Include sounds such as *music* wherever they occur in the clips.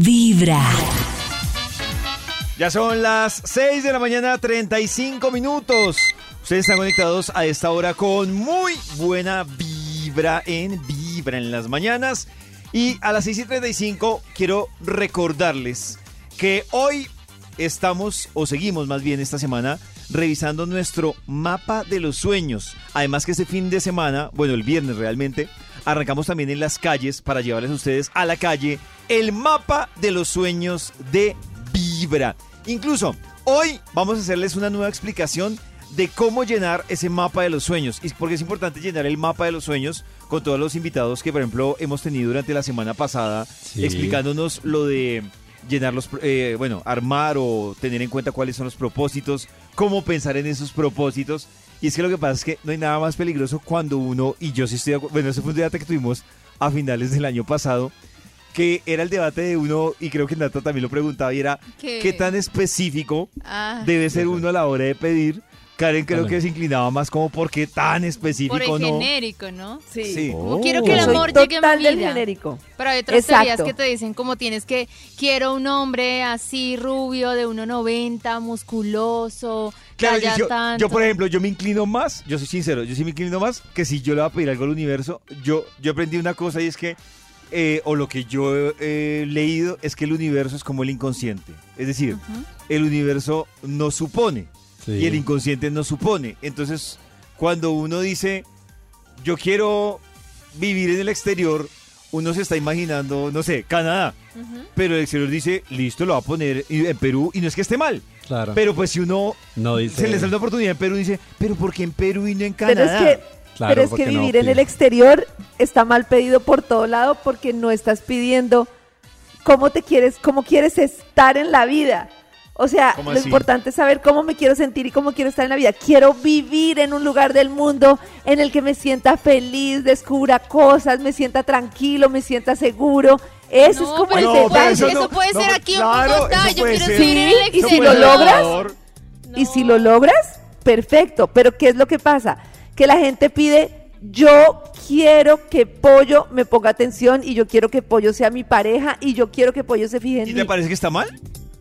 Vibra. Ya son las 6 de la mañana, 35 minutos. Ustedes están conectados a esta hora con muy buena vibra en Vibra en las mañanas. Y a las 6 y 35 quiero recordarles que hoy estamos, o seguimos más bien esta semana, revisando nuestro mapa de los sueños. Además que este fin de semana, bueno, el viernes realmente, arrancamos también en las calles para llevarles a ustedes a la calle el mapa de los sueños de Vibra. Incluso hoy vamos a hacerles una nueva explicación de cómo llenar ese mapa de los sueños. Y porque es importante llenar el mapa de los sueños con todos los invitados que, por ejemplo, hemos tenido durante la semana pasada, Sí. explicándonos lo de llenar los, eh, bueno, armar o tener en cuenta cuáles son los propósitos, cómo pensar en esos propósitos. Y es que lo que pasa es que no hay nada más peligroso cuando uno, y yo sí estoy de acuerdo, bueno, ese fue un debate que tuvimos a finales del año pasado, que era el debate de uno, y creo que Nata también lo preguntaba, y era ¿Qué? qué tan específico Ah, debe ser uno a la hora de pedir. Karen creo que se inclinaba más como por qué tan por específico el no. genérico, ¿no? Sí. Sí. Como Oh. quiero que el Yo soy amor llegue a mi del vida. genérico. Pero hay otras Exacto. teorías que te dicen como tienes que, quiero un hombre así rubio de 1,90, musculoso, Claro, yo, tanto. yo, por ejemplo, yo me inclino más, yo soy sincero, yo sí me inclino más que si yo le voy a pedir algo al universo, yo, yo aprendí una cosa y es que, eh, o lo que yo he leído, es que el universo es como el inconsciente. Es decir, el universo no supone Sí. y el inconsciente no supone. Entonces, cuando uno dice, yo quiero vivir en el exterior, uno se está imaginando, no sé, Canadá. Pero el exterior dice, listo, lo va a poner en Perú y no es que esté mal. Claro. Pero pues si uno no dice. se les da una oportunidad en Perú, dice, pero ¿por qué en Perú y no en Pero es Canadá? que, Claro, pero es que no vivir en el exterior está mal pedido por todo lado porque no estás pidiendo cómo te quieres, cómo quieres estar en la vida. O sea, ¿Cómo lo así? importante es saber cómo me quiero sentir y cómo quiero estar en la vida. Quiero vivir en un lugar del mundo en el que me sienta feliz, descubra cosas, me sienta tranquilo, me sienta seguro. Eso No, es como el No, eso, detalle. eso eso no- puede no, ser aquí claro, en Yo quiero ser. Sí, y si lo logras. Y si lo logras, perfecto. Pero ¿qué es lo que pasa? Que la gente pide, yo quiero que Pollo me ponga atención y yo quiero que Pollo sea mi pareja y yo quiero que Pollo se fije en ¿Y mí. te parece que está mal?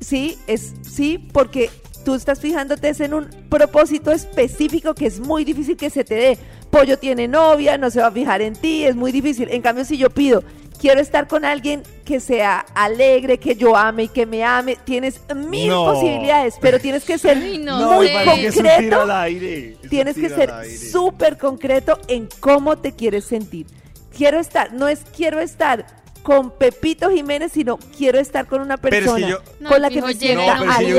Sí, es sí, porque tú estás fijándote es en un propósito específico que es muy difícil que se te dé. Pollo tiene novia, no se va a fijar en ti, es muy difícil. En cambio, si yo pido, quiero estar con alguien que sea alegre, que yo ame y que me ame, tienes mil No. posibilidades, pero tienes que ser *laughs* Ay, no muy concreto al aire. Tienes que ser súper concreto en cómo te quieres sentir. Quiero estar, no es quiero estar con Pepito Jiménez, sino quiero estar con una Pero persona No, con la que me sienta no pero es que yo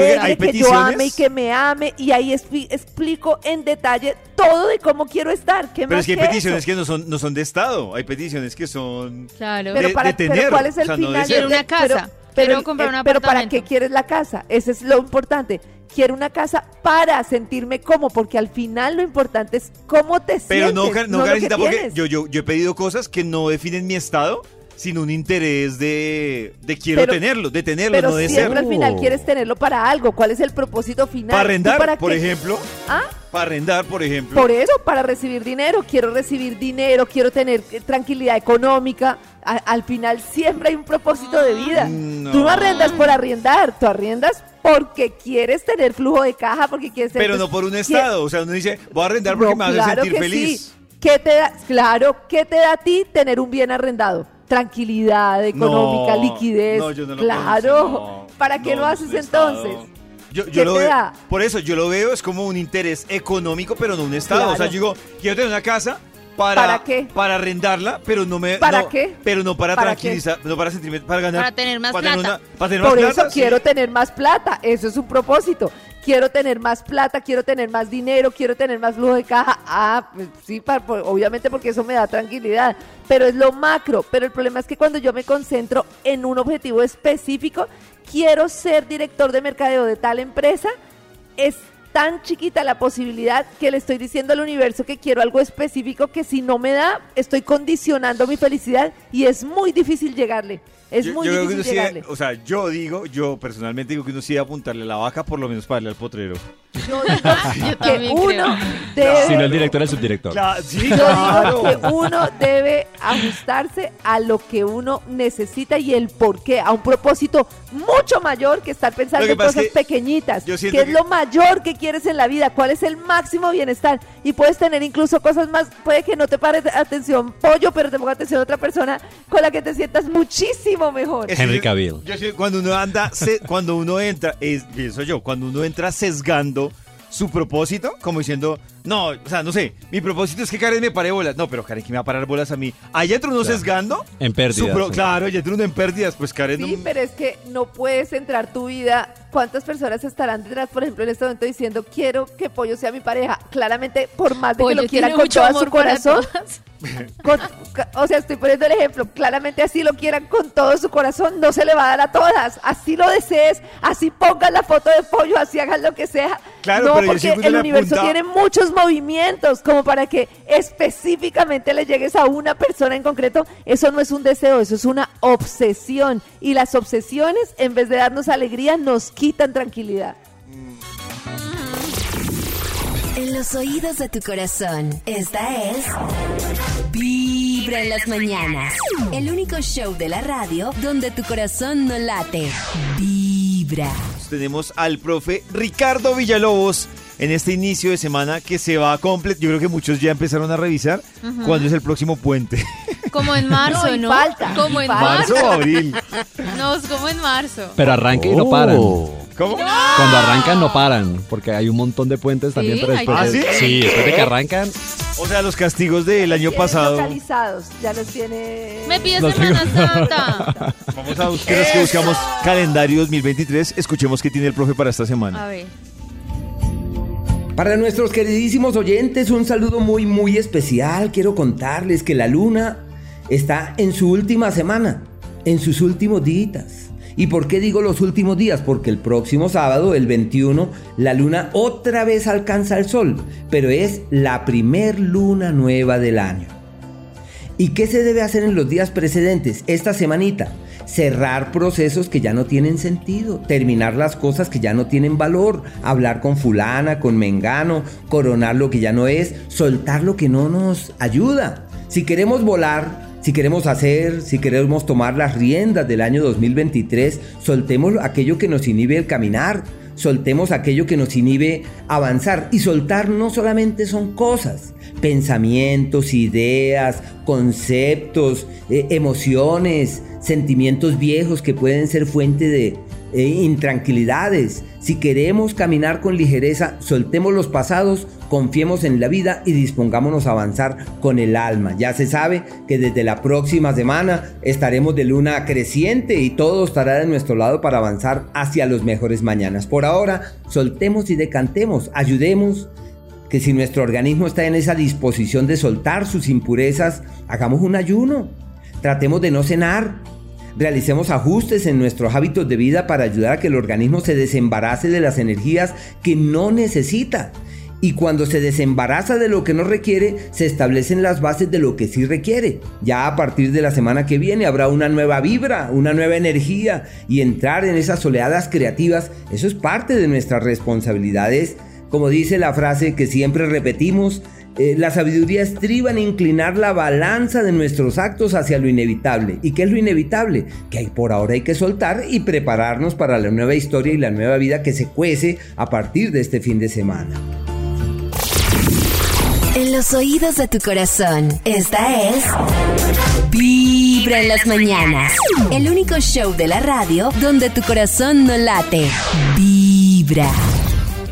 que alegre, ame y que me ame. Y ahí expli- explico en detalle todo de cómo quiero estar. ¿Qué Pero más es que hay que peticiones eso? que no son, no son de Estado. Hay peticiones que son... Claro. Pero, de- para, de pero tener, ¿cuál es el o sea, no de final? ser. Quiero una casa, Pero, pero quiero comprar el- un pero ¿para qué quieres la casa? Ese es lo importante. Quiero una casa para sentirme como, porque al final lo importante es cómo te Pero sientes. no, Karen- no, lo que Karencita, porque yo, yo he pedido cosas que no definen mi estado, sino un interés de, de quiero Pero- tenerlo, de tenerlo, Pero no de siempre ser. al final quieres tenerlo para algo. ¿Cuál es el propósito final? Para ¿Tú arrendar, para por qué? ejemplo. ¿Ah? Para arrendar, por ejemplo. Por eso, para recibir dinero. Quiero recibir dinero, quiero tener eh, tranquilidad económica. A- al final siempre hay un propósito de vida. Mm, Tú no no. arrendas por arrendar, tú arrendas porque quieres tener flujo de caja, porque quieres tener... Pero no por un estado. O sea, uno dice, voy a arrendar porque No, me hace claro sentir que feliz. sí. ¿Qué te da? Claro, ¿qué te da a ti tener un bien arrendado? Tranquilidad económica, No, liquidez. no, yo no lo claro. pienso. ¿Para qué No, lo haces entonces? Yo, yo ¿Qué lo te veo, da? por eso yo lo veo es como un interés económico, pero no un estado. O sea, yo digo, quiero tener una casa para, ¿Para qué? para arrendarla, pero no me ¿Para no- qué? Pero no para, ¿Para tranquilizar, no para sentirme, para ganar, Para tener más para plata. una- para tener Por más eso plata, sí. quiero tener más plata, eso es un propósito. Quiero tener más plata, quiero tener más dinero, quiero tener más flujo de caja. Ah, pues sí, obviamente porque eso me da tranquilidad, pero es lo macro. Pero el problema es que cuando yo me concentro en un objetivo específico, quiero ser director de mercadeo de tal empresa, es tan chiquita la posibilidad que le estoy diciendo al universo que quiero algo específico que si no me da, estoy condicionando mi felicidad y es muy difícil llegarle. Es Yo- muy yo creo que difícil sí llegarle. debe- o sea, yo digo, yo personalmente digo que uno sí debe apuntarle a la vaca por lo menos para darle al potrero. Yo digo *laughs* Yo que uno creo. debe Si no el director, el subdirector. Cla- sí, Yo claro. digo que uno debe ajustarse a lo que uno necesita y el por qué, a un propósito mucho mayor que estar pensando que en cosas es que pequeñitas. yo ¿Qué siento es que- lo mayor que quieres en la vida? ¿Cuál es el máximo bienestar? Y puedes tener incluso cosas más, puede que no te pare atención pollo, pero te ponga atención otra persona con la que te sientas muchísimo mejor. Es Henry Cavill. Yo sí, cuando uno anda, se- cuando uno entra, es, pienso yo, cuando uno entra sesgando su propósito, como diciendo, no, o sea, no sé, mi propósito es que Karen me pare bolas. No, pero Karen, que me va a parar bolas a mí? Allá entra uno Claro. sesgando. En pérdidas. pro- sí. claro, allá entra uno en pérdidas, pues Karen Sí, no- pero es que no puedes centrar tu vida. ¿Cuántas personas estarán detrás, por ejemplo, en este momento diciendo quiero que Pollo sea mi pareja? Claramente, por más de que lo quieran tiene con todo su corazón, *laughs* con- o sea, estoy poniendo el ejemplo. Claramente, así lo quieran con todo su corazón, no se le va a dar a todas. Así lo desees, así pongan la foto de Pollo, así hagan lo que sea. Claro, no, pero porque el universo tiene muchos movimientos como para que específicamente le llegues a una persona en concreto. Eso no es un deseo, eso es una obsesión. Y las obsesiones, en vez de darnos alegría, nos quitan tranquilidad. En los oídos de tu corazón, esta es Vibra en las mañanas. El único show de la radio donde tu corazón no late. Vibra. Tenemos al profe Ricardo Villalobos en este inicio de semana que se va a completar. Yo creo que muchos ya empezaron a revisar cuándo es el próximo puente. Como en *laughs* marzo, No, ¿no? falta, Como en falta. ¿Marzo marzo. o abril? No, es como en marzo. Pero arranca y no paran. ¿Cómo? Cuando arrancan no paran, porque hay un montón de puentes también, Sí, pero hay después, que- de, ¿Ah, sí? sí, después de que arrancan, O sea, los castigos del año pasado. localizados, ya los tiene. Me pide Los Semana Santa. *laughs* Vamos a buscar, es que buscamos calendario 2023. Escuchemos qué tiene el profe para esta semana. A ver. Para nuestros queridísimos oyentes, un saludo muy, muy especial. Quiero contarles que la luna está en su última semana, en sus últimos días. ¿Y por qué digo los últimos días? Porque el próximo sábado, el 21, la luna otra vez alcanza el sol, pero es la primer luna nueva del año. ¿Y qué se debe hacer en los días precedentes, esta semanita? Cerrar procesos que ya no tienen sentido, terminar las cosas que ya no tienen valor, hablar con fulana, con mengano, coronar lo que ya no es, soltar lo que no nos ayuda. Si queremos volar, si queremos hacer, si queremos tomar las riendas del año 2023, soltemos aquello que nos inhibe el caminar, soltemos aquello que nos inhibe avanzar. Y soltar no solamente son cosas, pensamientos, ideas, conceptos, eh, emociones, sentimientos viejos que pueden ser fuente de eh, intranquilidades. Si queremos caminar con ligereza, soltemos los pasados, confiemos en la vida y dispongámonos a avanzar con el alma. Ya se sabe que desde la próxima semana estaremos de luna creciente y todo estará de nuestro lado para avanzar hacia los mejores mañanas. Por ahora, soltemos y decantemos, ayudemos que si nuestro organismo está en esa disposición de soltar sus impurezas, hagamos un ayuno. Tratemos de no cenar. Realicemos ajustes en nuestros hábitos de vida para ayudar a que el organismo se desembarace de las energías que no necesita. Y cuando se desembaraza de lo que no requiere, se establecen las bases de lo que sí requiere. Ya a partir de la semana que viene habrá una nueva vibra, una nueva energía y entrar en esas oleadas creativas, eso es parte de nuestras responsabilidades como dice la frase que siempre repetimos, eh, la sabiduría estriba en inclinar la balanza de nuestros actos hacia lo inevitable. ¿Y qué es lo inevitable? Que por ahora hay que soltar y prepararnos para la nueva historia y la nueva vida que se cuece a partir de este fin de semana. En los oídos de tu corazón, esta es Vibra en las mañanas. El único show de la radio donde tu corazón no late. Vibra.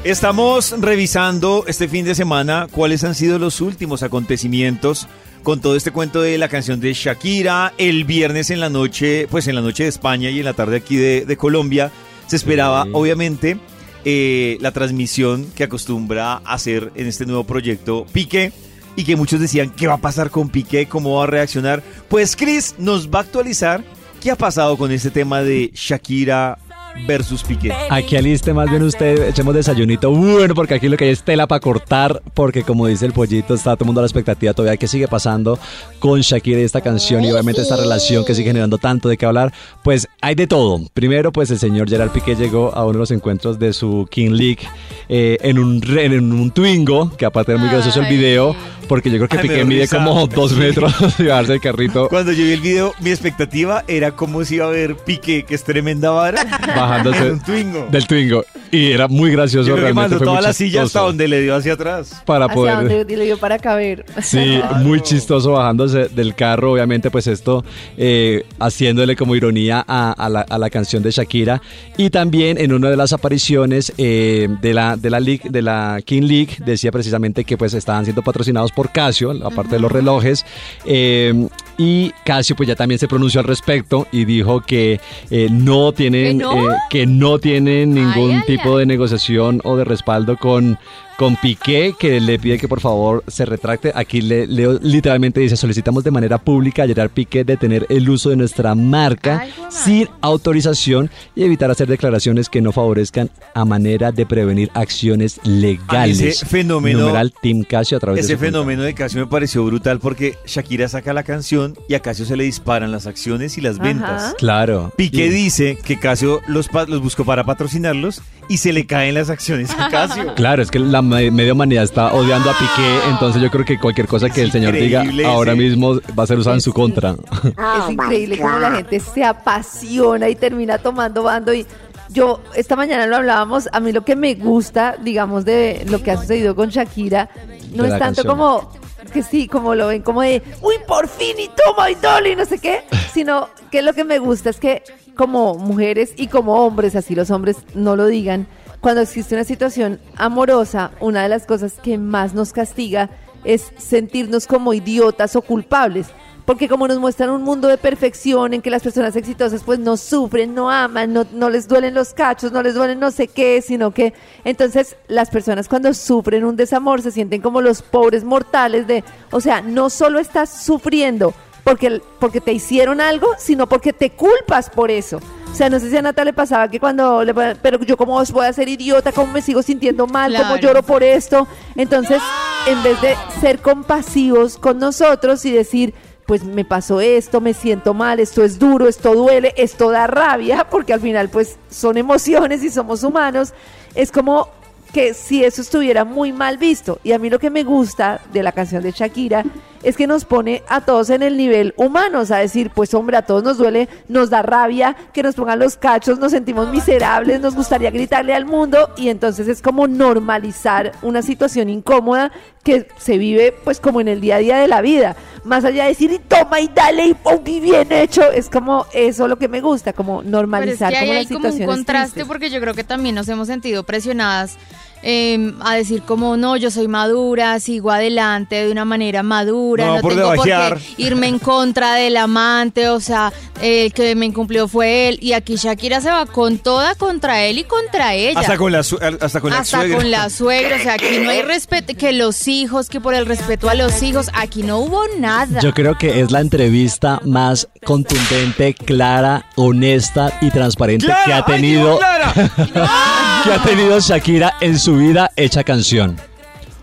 Estamos revisando este fin de semana cuáles han sido los últimos acontecimientos con todo este cuento de la canción de Shakira. El viernes en la noche, pues en la noche de España y en la tarde aquí de, de Colombia, se esperaba Sí. obviamente eh, la transmisión que acostumbra hacer en este nuevo proyecto Piqué y que muchos decían, ¿qué va a pasar con Piqué? ¿Cómo va a reaccionar? Pues Chris nos va a actualizar qué ha pasado con este tema de Shakira versus Piqué. Aquí aliste más bien usted, echemos desayunito bueno, porque aquí lo que hay es tela para cortar, porque como dice el pollito, está todo el mundo a la expectativa todavía qué sigue pasando con Shakira y esta canción y obviamente esta relación que sigue generando tanto de qué hablar, pues hay de todo. Primero, pues el señor Gerard Piqué llegó a uno de los encuentros de su King League eh, en, un, en un Twingo, que aparte era muy gracioso el Ay. video, porque yo creo que Ay, Piqué mide risa. como dos metros *laughs* y bajarse el carrito Cuando yo vi el video, mi expectativa era cómo se iba a ver Piqué, que es tremenda vara, *laughs* bajándose en un Twingo. del Twingo. Y era muy gracioso Yo creo que mandó toda la silla hasta donde le dio hacia atrás. Para Hacia poder... donde le dio para caber. Sí, *laughs* muy chistoso bajándose del carro, obviamente pues esto eh, haciéndole como ironía a, a la, a la canción de Shakira y también en una de las apariciones eh, de la de la League, de la King League decía precisamente que pues estaban siendo patrocinados por Casio, aparte de los relojes eh, y Casio pues ya también se pronunció al respecto y dijo que eh, no tienen ¿Que no? eh, que no tienen ningún Ay, ay, tipo ay. de negociación o de respaldo con con Piqué, que le pide que por favor se retracte. Aquí le, leo literalmente dice, solicitamos de manera pública a Gerard Piqué detener el uso de nuestra marca sin autorización y evitar hacer declaraciones que no favorezcan a manera de prevenir acciones legales. A ese fenómeno- Numeral Team Casio a través de Ese cuenta. fenómeno de Casio me pareció brutal porque Shakira saca la canción y a Casio se le disparan las acciones y las Ajá. ventas. Claro. Piqué dice que Casio los, los buscó para patrocinarlos y se le caen las acciones a Casio. *laughs* Claro, es que la me- media humanidad está odiando a Piqué, entonces yo creo que cualquier cosa que Es el señor diga ahora ese- mismo va a ser usada en su contra. *laughs* es increíble cómo la gente se apasiona y termina tomando bando y yo esta mañana lo hablábamos, a mí lo que me gusta, digamos, de lo que ha sucedido con Shakira, no es tanto canción. como que sí, como lo ven, como de, uy, por fin y toma y dole y no sé qué, sino que lo que me gusta es que como mujeres y como hombres, así los hombres no lo digan, cuando existe una situación amorosa, una de las cosas que más nos castiga es sentirnos como idiotas o culpables. Porque como nos muestran un mundo de perfección en que las personas exitosas pues no sufren, no aman, no, no les duelen los cachos, no les duelen no sé qué, sino que entonces las personas cuando sufren un desamor se sienten como los pobres mortales de, o sea, no solo estás sufriendo porque, porque te hicieron algo, sino porque te culpas por eso. O sea, no sé si a Nata le pasaba que cuando le pero yo cómo voy a ser idiota, cómo me sigo sintiendo mal, cómo Claro. lloro por esto. Entonces, en vez de ser compasivos con nosotros y decir, pues me pasó esto, me siento mal, esto es duro, esto duele, esto da rabia, *laughs* porque al final pues son emociones y somos humanos, es como que si eso estuviera muy mal visto. Y a mí lo que me gusta de la canción de Shakira es que nos pone a todos en el nivel humano, o sea, decir, pues hombre, a todos nos duele, nos da rabia que nos pongan los cachos, nos sentimos miserables, nos gustaría gritarle al mundo y entonces es como normalizar una situación incómoda que se vive pues como en el día a día de la vida. Más allá de decir, y toma y dale y y bien hecho, es como eso lo que me gusta, como Pero es normalizar que como hay las como un contraste tristes. porque yo creo que también nos hemos sentido presionadas eh, a decir como no, yo soy madura, sigo adelante de una manera madura, No, no, por tengo por debajear. qué irme en contra del amante, o sea, el que me incumplió fue él y aquí Shakira se va con toda contra él y contra ella. Hasta con la, su- hasta con la Hasta suegra. con la suegra, o sea, aquí no hay *laughs* respeto, que los hijos, que por el respeto a los hijos, aquí no hubo nada. Yo creo que es la entrevista más contundente, clara, honesta y transparente ¡Clara! que ha ¡Ay, tenido *laughs* que ha tenido Shakira en su vida hecha canción.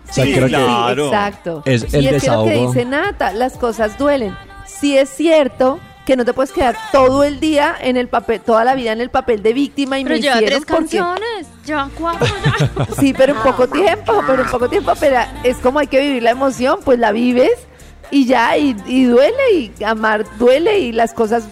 O sea, Sí, creo claro. exacto. Es y el es que lo que desahogo. dice Nata, las cosas duelen. Sí es cierto que no te puedes quedar todo el día en el papel, toda la vida en el papel de víctima y Pero me lleva tres porque- canciones, lleva cuatro ya. *laughs* Sí, pero en poco tiempo, pero en poco tiempo, pero es como hay que vivir la emoción, pues la vives y ya, y, y duele, y amar duele, y las cosas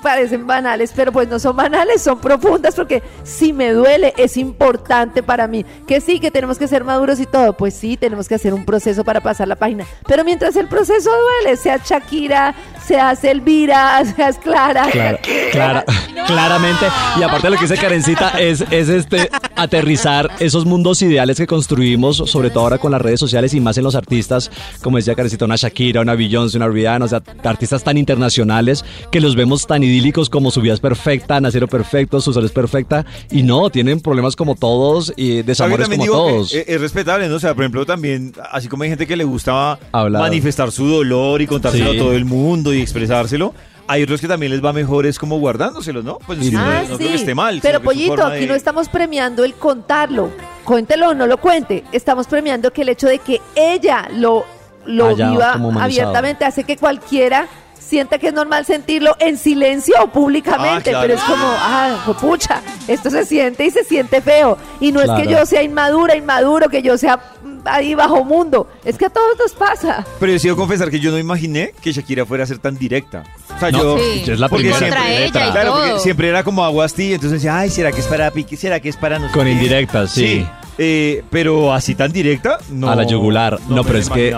parecen banales, pero pues no son banales, son profundas, porque si me duele, es importante para mí. Que sí, que tenemos que ser maduros y todo, pues sí, tenemos que hacer un proceso para pasar la página. Pero mientras el proceso duele, sea Shakira, seas Elvira, *laughs* seas Clara. Claro, clara- claramente. Y aparte lo que dice Karencita es, es este aterrizar esos mundos ideales que construimos, sobre todo ahora con las redes sociales y más en los artistas, como decía Karencita, una Shakira, una Beyoncé, una Rihanna, o sea, artistas tan internacionales que los vemos tan idílicos como su vida es perfecta, nacieron perfectos, su salud es perfecta, y no, tienen problemas como todos y desamores como que todos. Es, es respetable, ¿no? O sea, por ejemplo, también, así como hay gente que le gustaba Hablar. manifestar su dolor y contárselo Sí. a todo el mundo y expresárselo, hay otros que también les va mejor es como guardándoselos, ¿no? Pues sí, no, Ah, no sí. creo que esté mal. Pero Pollito, aquí de- no estamos premiando el contarlo. Cuéntelo o no lo cuente. Estamos premiando que el hecho de que ella lo, lo viva abiertamente hace que cualquiera sienta que es normal sentirlo en silencio o públicamente. Ah, claro. Pero es como, ah, pucha, esto se siente y se siente feo. Y no es que yo sea inmadura, inmaduro, que yo sea mm, ahí bajo mundo. Es que a todos nos pasa. Pero decido confesar que yo no imaginé que Shakira fuera a ser tan directa. O sea, No, yo... Sí. es la primera siempre- ella y Claro, porque siempre era como aguas tibia, entonces decía, ay, ¿será que es para Piqué? ¿Será que es para nosotros? Con indirectas, sí. eh, pero así tan directa, no. a la yugular. No, me pero es que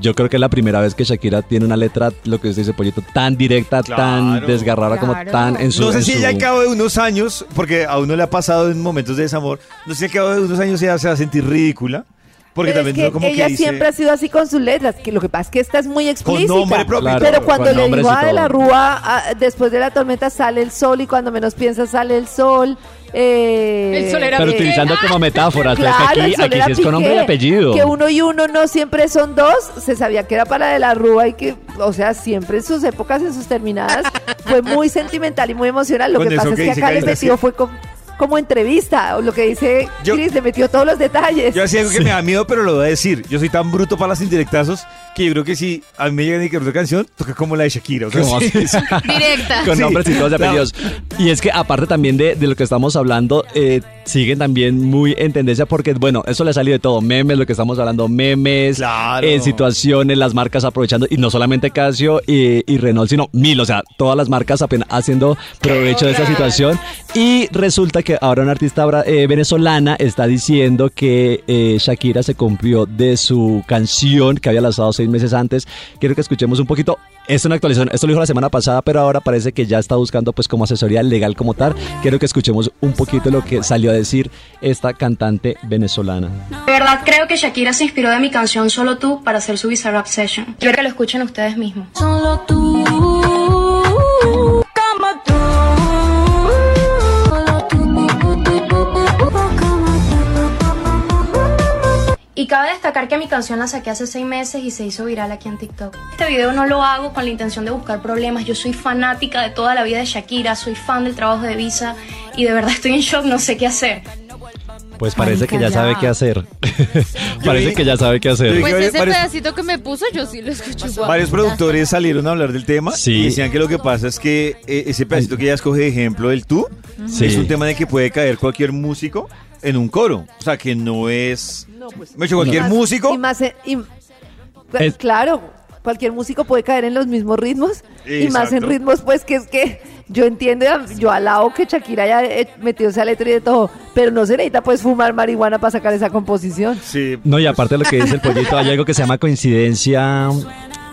yo creo que es la primera vez que Shakira tiene una letra, lo que usted dice, Pollito, tan directa, Claro. tan desgarrada, como tan en su... No sé si su- ella al cabo de unos años, porque a uno le ha pasado en momentos de desamor, no sé si al cabo de unos años ella se va a sentir ridícula. Porque Pero también es que como ella que dice, siempre ha sido así con sus letras, que lo que pasa es que esta es muy explícita. nombre propio. Claro, pero cuando con le digo a de la. Rúa, después de la tormenta sale el sol y cuando menos piensas sale el sol. eh, El sol era Pero Piqué. utilizando como es Claro, que el aquí, aquí sí es con nombre y apellido. Que uno y uno no siempre son dos. Se sabía que era para de la Rúa y que, o sea, siempre en sus épocas, en sus terminadas, fue muy sentimental y muy emocional. Lo Con que pasa es que acá metió sí. fue como entrevista. O lo que dice Yo- Chris, le metió todos los detalles. Yo hacía algo que me da miedo, pero lo voy a decir. Yo soy tan bruto para las indirectazos que yo creo que si a mí me llegan y que otra canción, toca como la de Shakira. O sea. Directa. con Sí. nombres y todos de No. apellidos. Y es que aparte también de, de lo que estamos hablando, eh, siguen también muy en tendencia porque, bueno, eso le ha salido de todo. Memes, lo que estamos hablando, memes, Claro. en situaciones, las marcas aprovechando, y no solamente Casio y, y Renault, sino mil, o sea, todas las marcas apenas haciendo provecho de esta situación. Y resulta que ahora una artista eh, venezolana está diciendo que eh, Shakira se cumplió de su canción que había lanzado seis meses antes. Quiero que escuchemos un poquito. Es una actualización, esto lo dijo la semana pasada, pero ahora parece que ya está buscando pues como asesoría legal como tal. Quiero que escuchemos un poquito lo que salió a decir esta cantante venezolana. De verdad creo que Shakira se inspiró de mi canción Solo tú para hacer su Bizarrap Session. Quiero que lo escuchen ustedes mismos. Solo tú, como tú. Y cabe destacar que mi canción la saqué hace seis meses y se hizo viral aquí en TikTok. Este video no lo hago con la intención de buscar problemas. Yo soy fanática de toda la vida de Shakira, soy fan del trabajo de Visa y de verdad estoy en shock, no sé qué hacer. Pues parece Marica, que ya ya. sabe qué hacer. *laughs* parece que ya sabe qué hacer. Pues ese pedacito que me puso, yo sí lo escucho igual. Varios productores salieron a hablar del tema Sí. y decían que lo que pasa es que eh, ese pedacito que ella escoge de ejemplo del tú Sí. es un tema de que puede caer cualquier músico en un coro. O sea, que no es... No, pues, Me hecho cualquier más- músico. Y más, en- y- Es- claro, cualquier músico puede caer en los mismos ritmos y más en ritmos, pues que es que yo entiendo, yo alabo que Shakira haya eh, metido esa letra y de todo, pero no se necesita pues fumar marihuana para sacar esa composición. Sí. No, y aparte de lo que dice el pollito, hay algo que se llama coincidencia.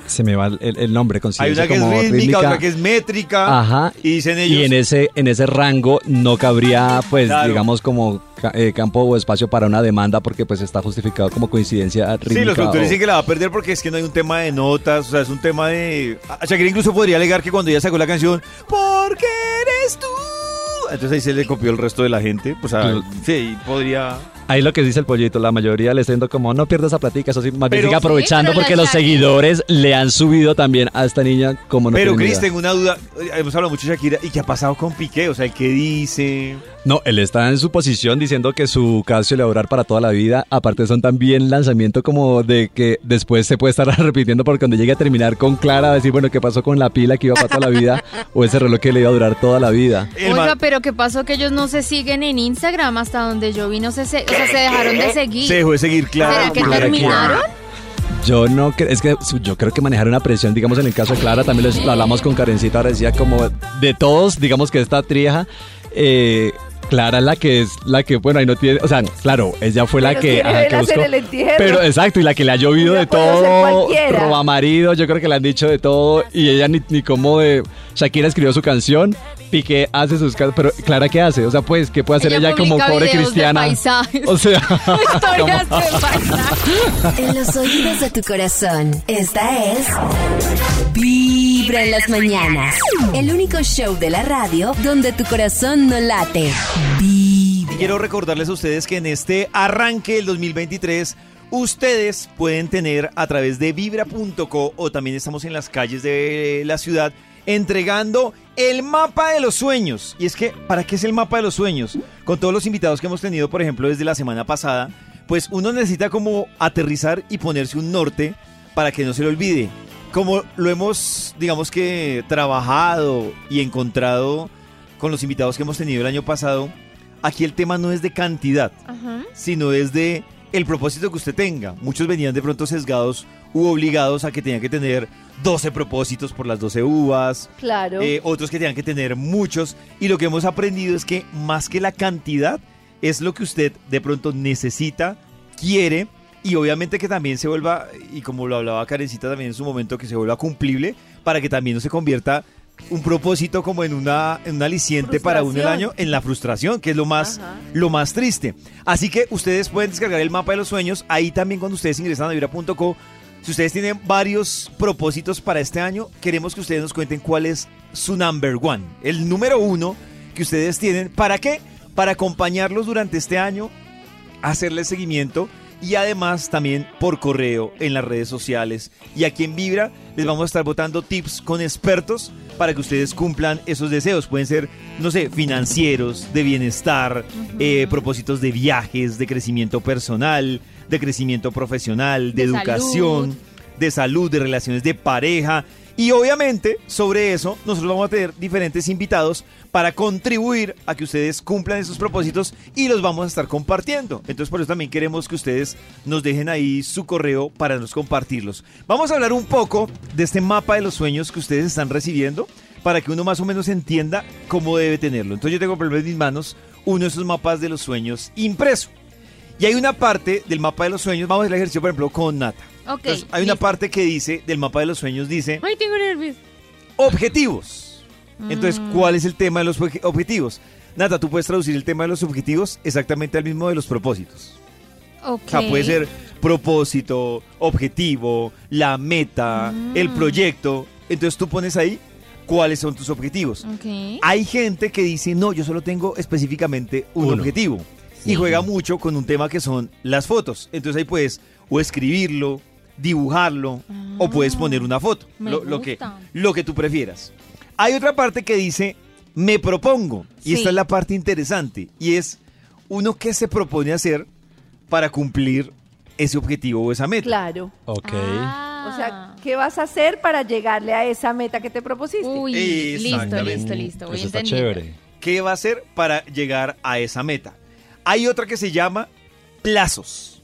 Se me va el, el nombre, Hay una que es como rítmica, otra que es métrica. Ajá. Y dicen ellos... Y en ese, en ese rango no cabría, pues, Claro. digamos, como eh, campo o espacio para una demanda porque pues está justificado como coincidencia rítmica. Sí, los productores o- dicen que la va a perder porque es que no hay un tema de notas, o sea, es un tema de... A Shakira incluso podría alegar que cuando ella sacó la canción, porque eres tú, entonces ahí se le copió el resto de la gente, pues, o sea, Claro. sí, podría... Ahí lo que dice el pollito, la mayoría le está diciendo como no pierdas esa platica, eso sí, más bien sigue aprovechando Sí, porque los Shakira- seguidores le han subido también a esta niña como no Pero Cris, tengo una duda, eh, hemos hablado mucho de Shakira, ¿y qué ha pasado con Piqué? O sea, ¿qué dice? No, él está en su posición diciendo que su Casio le va a durar para toda la vida. Aparte son también lanzamiento como de que después se puede estar *laughs* repitiendo porque cuando llegue a terminar con Clara, decir, bueno, ¿qué pasó con la pila que iba para toda la vida? o ese reloj que le iba a durar toda la vida. Oiga, pero ¿qué pasó que ellos no se siguen en Instagram hasta donde yo vi? No sé, se, o sea, se dejaron de seguir. se dejó de seguir, claro. ¿Será que terminaron? Yo no creo, es que yo creo que manejar una presión, digamos en el caso de Clara, también lo hablamos con Karencita, ahora decía como de todos, digamos que esta trieja, eh, Clara es la que es la que, bueno, ahí no tiene, o sea, claro, ella fue la que, ajá, que buscó. el. Pero exacto, y la que le ha llovido de todo, roba marido, yo creo que le han dicho de todo, y ella ni, ni como de, Shakira escribió su canción, Piqué hace sus canciones, pero Clara, ¿qué hace? O sea, pues, ¿qué puede hacer ella, como pobre de cristiana? paisajes. *laughs* O sea, *laughs* Historias como- de paisajes. En los oídos de tu corazón, esta es Vibra en las mañanas. El único show de la radio donde tu corazón no late. Y Vibra. quiero recordarles a ustedes que en este arranque del 2023 ustedes pueden tener a través de vibra.co o también estamos en las calles de la ciudad entregando el mapa de los sueños. Y es que, ¿para qué es el mapa de los sueños? Con todos los invitados que hemos tenido, por ejemplo, desde la semana pasada, pues uno necesita como aterrizar y ponerse un norte para que no se le olvide. Como lo hemos, digamos que, trabajado y encontrado con los invitados que hemos tenido el año pasado, aquí el tema no es de cantidad, Ajá. sino es de el propósito que usted tenga. Muchos venían de pronto sesgados u obligados a que tenían que tener 12 propósitos por las 12 uvas, Claro. eh, otros que tenían que tener muchos. Y lo que hemos aprendido es que más que la cantidad, es lo que usted de pronto necesita, quiere. Y obviamente que también se vuelva, y como lo hablaba Karencita también en su momento, que se vuelva cumplible para que también no se convierta un propósito como en una, en un aliciente para uno el Frustración. año, en la frustración, que es lo más, Ajá. lo más triste. Así que ustedes pueden descargar el mapa de los sueños. Ahí también cuando ustedes ingresan a vibra.co, si ustedes tienen varios propósitos para este año, queremos que ustedes nos cuenten cuál es su number one, el número uno que ustedes tienen. ¿Para qué? Para acompañarlos durante este año, hacerles seguimiento y además también por correo en las redes sociales. Y aquí en Vibra les vamos a estar botando tips con expertos para que ustedes cumplan esos deseos. Pueden ser, no sé, financieros, de bienestar, eh, propósitos de viajes, de crecimiento personal, de crecimiento profesional, de, De educación, salud. de salud, de relaciones de pareja. Y obviamente sobre eso nosotros vamos a tener diferentes invitados para contribuir a que ustedes cumplan esos propósitos y los vamos a estar compartiendo. Entonces por eso también queremos que ustedes nos dejen ahí su correo para nos compartirlos. Vamos a hablar un poco de este mapa de los sueños que ustedes están recibiendo para que uno más o menos entienda cómo debe tenerlo. Entonces yo tengo por ejemplo en mis manos uno de esos mapas de los sueños impreso. Y hay una parte del mapa de los sueños, vamos a hacer el ejercicio por ejemplo con Nata. Ok. Entonces, hay una listo. parte que dice, del mapa de los sueños, dice Ay, tengo nervios. objetivos. Entonces, Mm. ¿cuál es el tema de los obje- objetivos? Nata, tú puedes traducir el tema de los objetivos exactamente al mismo de los propósitos. Ok. O sea, puede ser propósito, objetivo, la meta, Mm. el proyecto. Entonces tú pones ahí cuáles son tus objetivos. Ok. Hay gente que dice, no, yo solo tengo específicamente un Uno. objetivo. Y juega mucho con un tema que son las fotos. Entonces ahí puedes o escribirlo, dibujarlo, o puedes poner una foto. me Lo, lo que, lo que tú prefieras. Hay otra parte que dice, me propongo. Y esta es la parte interesante. Y es uno que se propone hacer para cumplir ese objetivo o esa meta. Claro. Ok. Ah. O sea, ¿qué vas a hacer para llegarle a esa meta que te propusiste? Uy, listo, listo, listo. Voy Eso está chévere. ¿Qué va a hacer para llegar a esa meta? Hay otra que se llama plazos.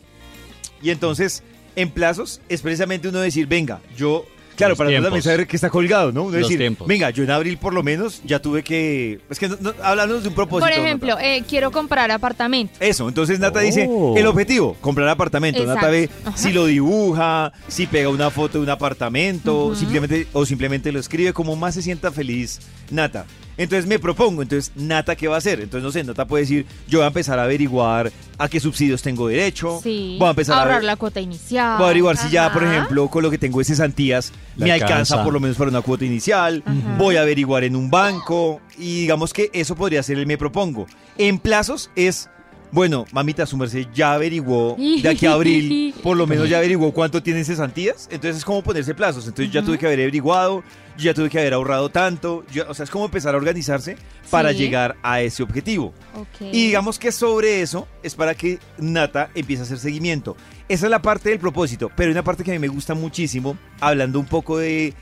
Y entonces, en plazos es precisamente uno decir, venga, yo... Claro, Los para uno también saber que está colgado, ¿no? Uno decir, tiempos. venga, yo en abril por lo menos ya tuve que... Es que no, no, de un propósito. Por ejemplo, eh, quiero comprar apartamento. Eso, entonces Nata dice, Oh. el objetivo, comprar apartamento. Nata ve Exacto. Ajá. si lo dibuja, si pega una foto de un apartamento, simplemente o simplemente lo escribe como más se sienta feliz Nata. Entonces me propongo, entonces Nata, ¿qué va a hacer? Entonces, no sé, Nata puede decir, yo voy a empezar a averiguar a qué subsidios tengo derecho, Sí. voy a empezar a ahorrar la cuota inicial. Voy a averiguar si ya, por ejemplo, con lo que tengo de cesantías, me alcanza. alcanza. por lo menos para una cuota inicial. Ajá. Voy a averiguar en un banco. Y digamos que eso podría ser el me propongo. En plazos es, bueno, mamita, su merced ya averiguó de aquí a abril, *laughs* por lo menos ya averiguó cuánto tienen cesantías. Entonces es como ponerse plazos. Entonces ya tuve que haber averiguado, yo ya tuve que haber ahorrado tanto. yo- o sea, es como empezar a organizarse para Sí. llegar a ese objetivo. Ok. Y digamos que sobre eso es para que Nata empiece a hacer seguimiento. Esa es la parte del propósito, pero hay una parte que a mí me gusta muchísimo, hablando un poco de,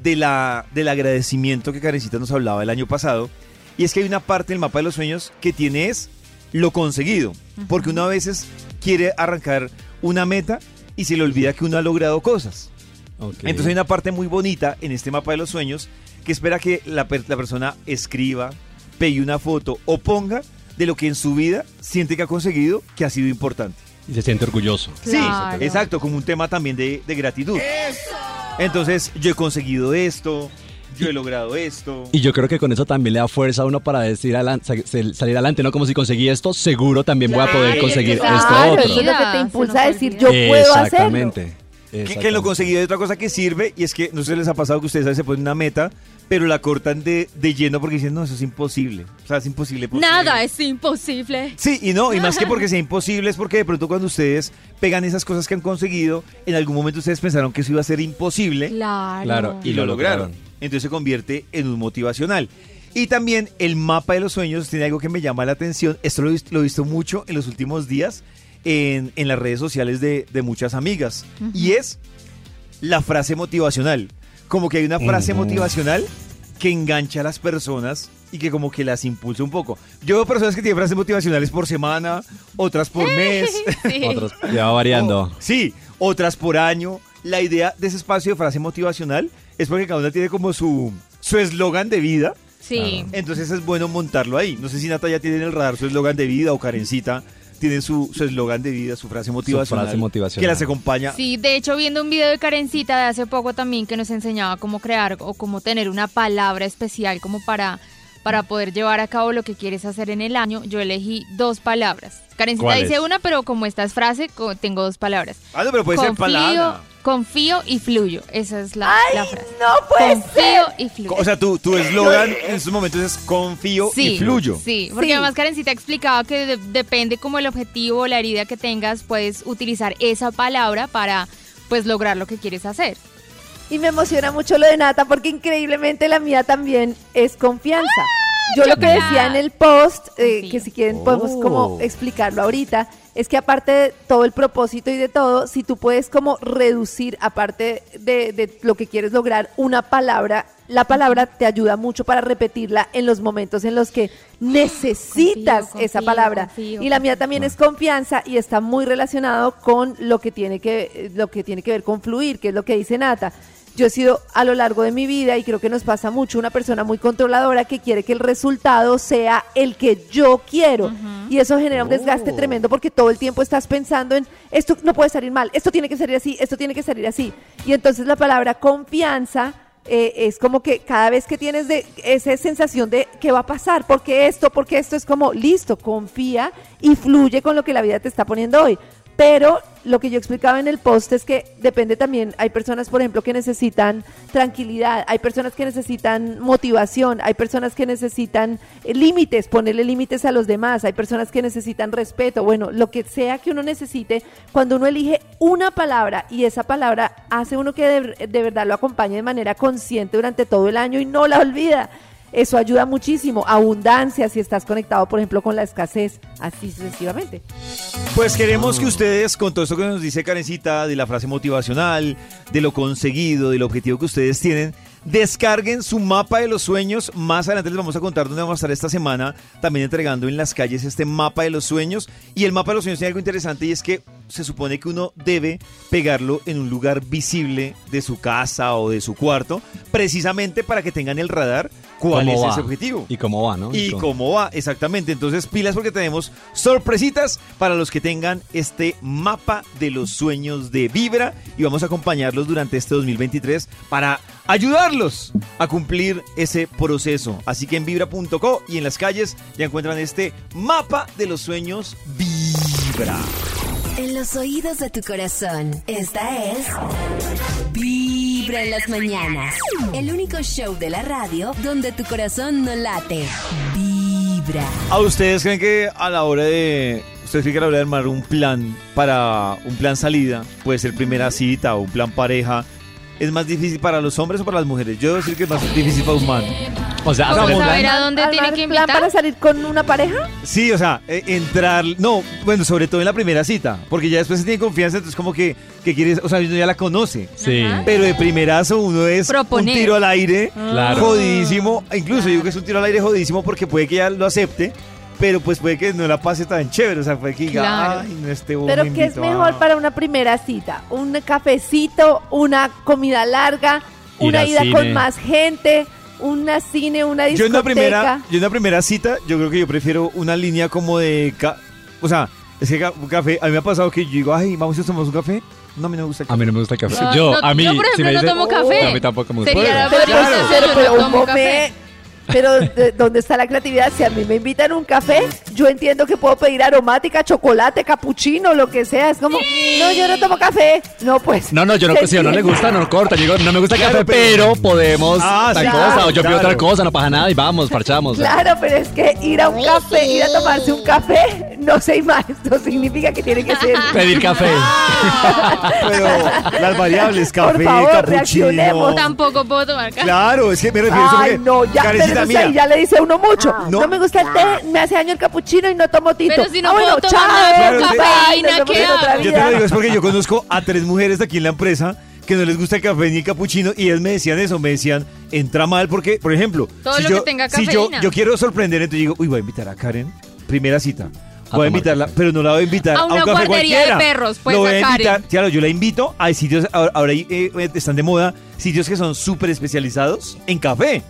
de la, del agradecimiento que Karencita nos hablaba el año pasado, y es que hay una parte del mapa de los sueños que tiene es lo conseguido, porque uno a veces quiere arrancar una meta y se le olvida que uno ha logrado cosas. Entonces hay una parte muy bonita en este mapa de los sueños que espera que la, per- la persona escriba, pegue una foto o ponga de lo que en su vida siente que ha conseguido que ha sido importante. Y se siente orgulloso. Claro. Sí, exacto, como un tema también de, de gratitud. Entonces, yo he conseguido esto, yo he logrado esto. Y yo creo que con eso también le da fuerza a uno para decir se- salir adelante, ¿no? Como si conseguí esto, seguro también voy a poder conseguir claro, esto Eso otro. es lo que te Se impulsa a decir, yo puedo hacerlo. Exactamente. Que, lo Exactamente. conseguido hay otra cosa que sirve y es que no sé si les ha pasado que ustedes a veces se ponen una meta, pero la cortan de, de lleno porque dicen, no, eso es imposible. O sea, es imposible. porque- Nada es imposible. Sí, y no, y más que porque *laughs* sea imposible, es porque de pronto cuando ustedes pegan esas cosas que han conseguido, en algún momento ustedes pensaron que eso iba a ser imposible Claro. Claro, y lo lograron. Entonces se convierte en un motivacional. Y también el mapa de los sueños tiene algo que me llama la atención. Esto lo he visto, lo he visto mucho en los últimos días en, en las redes sociales de, de muchas amigas. Y es la frase motivacional. Como que hay una frase motivacional que engancha a las personas y que como que las impulsa un poco. Yo veo personas que tienen frases motivacionales por semana, otras por mes. *laughs* Sí. Otros, ya va variando. Sí, otras por año. La idea de ese espacio de frase motivacional es porque cada una tiene como su su eslogan de vida. Sí. Entonces es bueno montarlo ahí. No sé si Natalia tiene en el radar su eslogan de vida o Karencita tiene su su eslogan de vida, su frase motivacional. frase motivacional. Que las acompaña. Sí, de hecho viendo un video de Karencita de hace poco también que nos enseñaba cómo crear o cómo tener una palabra especial como para, para poder llevar a cabo lo que quieres hacer en el año, yo elegí dos palabras. Karencita dice una, pero como esta es frase, tengo dos palabras. Ah, no, pero puede ser palabra. Confío y fluyo. Esa es la, ¡Ay, la frase. no puede confío ser! y fluyo. O sea, tu, tu eslogan en estos momentos es confío y fluyo. Sí, porque Sí. además Karencita explicaba que de- depende como el objetivo o la herida que tengas, puedes utilizar esa palabra para pues lograr lo que quieres hacer. Y me emociona mucho lo de Nata porque increíblemente la mía también es confianza. Yo lo que decía en el post, eh, que si quieren podemos Oh. como explicarlo ahorita, es que aparte de todo el propósito y de todo, si tú puedes como reducir, aparte de, de lo que quieres lograr, una palabra, la palabra te ayuda mucho para repetirla en los momentos en los que necesitas Confío, esa palabra. confío, y la mía también es confianza y está muy relacionado con lo que tiene que, lo que, tiene que ver con fluir, que es lo que dice Nata. Yo he sido a lo largo de mi vida, y creo que nos pasa mucho, una persona muy controladora que quiere que el resultado sea el que yo quiero. Y eso genera un desgaste Oh. tremendo porque todo el tiempo estás pensando en esto no puede salir mal, esto tiene que salir así, esto tiene que salir así. Y entonces la palabra confianza eh, es como que cada vez que tienes de esa sensación de qué va a pasar, porque esto, porque esto es como listo, confía y fluye con lo que la vida te está poniendo hoy. Pero lo que yo explicaba en el post es que depende también, hay personas, por ejemplo, que necesitan tranquilidad, hay personas que necesitan motivación, hay personas que necesitan eh, límites, ponerle límites a los demás, hay personas que necesitan respeto, bueno, lo que sea que uno necesite, cuando uno elige una palabra y esa palabra hace uno que de, de verdad lo acompañe de manera consciente durante todo el año y no la olvida. Eso ayuda muchísimo. Abundancia, si estás conectado, por ejemplo, con la escasez, así sucesivamente. Pues queremos que ustedes, con todo esto que nos dice Karencita, de la frase motivacional, de lo conseguido, del objetivo que ustedes tienen, descarguen su mapa de los sueños. Más adelante les vamos a contar dónde vamos a estar esta semana, también entregando en las calles este mapa de los sueños. Y el mapa de los sueños tiene algo interesante y es que se supone que uno debe pegarlo en un lugar visible de su casa o de su cuarto, precisamente para que tengan el radar cuál ¿Cómo es va? ese objetivo. Y cómo va, ¿no? Y cómo- cómo va, exactamente. Entonces, pilas porque tenemos sorpresitas para los que tengan este mapa de los sueños de Vibra y vamos a acompañarlos durante este 2023 para ayudarlos a cumplir ese proceso. Así que en vibra.co y en las calles ya encuentran este mapa de los sueños Vibra. En los oídos de tu corazón, esta es Vibra en las mañanas. El único show de la radio donde tu corazón no late. Vibra. ¿A ustedes creen que a la hora de... ¿Ustedes creen que de armar un plan para un plan salida, puede ser primera cita o un plan pareja, es más difícil para los hombres o para las mujeres? Yo debo decir que es más difícil para un man. O sea, ¿Cómo saber plan. a dónde ¿Armar tiene que plan invitar? para salir con una pareja? Sí, o sea, eh, entrar, no, bueno, sobre todo en la primera cita, porque ya después se tiene confianza, entonces como que, que quieres, o sea, uno ya la conoce. Sí. Ajá. Pero de primerazo uno es Proponer. un tiro al aire, Claro. jodidísimo. Incluso yo digo que es un tiro al aire jodidísimo porque puede que ella lo acepte, pero pues puede que no la pase tan chévere. O sea, puede que diga, Claro. ay, no este Pero me ¿qué es a-". mejor para una primera cita? ¿Un cafecito, una comida larga, Ir una ida cine. con más gente, una cine, una Yo discoteca? en una primera, yo en una primera cita, yo creo que yo prefiero una línea como de, ca- o sea, es que un café, a mí me ha pasado que yo digo, ay, vamos a tomar un café. No, a mí no me gusta el A café. mí no me gusta el café. No, yo, no, a mí, yo, por si no tomo café. A mí tampoco me gusta. Sería la Pero, Pero, pues, yo un café. Pero ¿de- ¿dónde está la creatividad? Si a mí me invitan a un café, yo entiendo que puedo pedir aromática, chocolate, capuchino, lo que sea. Es como, no, yo no tomo café. No, pues. No, no, yo no, si a no le gusta, no corta. Yo digo, no me gusta el Claro, café, pero, pero- podemos Ah, tal sí, cosa. claro, o yo pido otra cosa, no pasa nada y vamos, parchamos. Claro, pero es que ir a un café, ir a tomarse un café, no sé más. Esto significa que tiene que ser. *laughs* Pedir café. *laughs* Pero las variables, Por café, favor, capuchino. reaccionemos. Tampoco puedo tomar café. Claro, es que me refiero a eso no, ya, pero ahí ya le dice uno mucho. No. No. me gusta el té, me hace daño el capuchino y no tomo tinto. Pero si no ah, bueno, tomar chao. cafeína, ¿qué hago? Yo te lo digo, es porque yo conozco a tres mujeres de aquí en la empresa que no les gusta el café ni el capuchino y ellas me decían eso, me decían, entra mal porque, por ejemplo, Todo si, lo yo, que tenga si yo, yo quiero sorprender, entonces digo, uy, voy a invitar a Karen, primera cita. Voy a invitarla, café. pero no la voy a invitar A a, una un café guardería de cualquiera. perros, pues, Lo voy a a Karen. invitar, claro, yo la invito a sitios, ahora, ahora ahí, eh, están de moda, sitios que son súper especializados en café.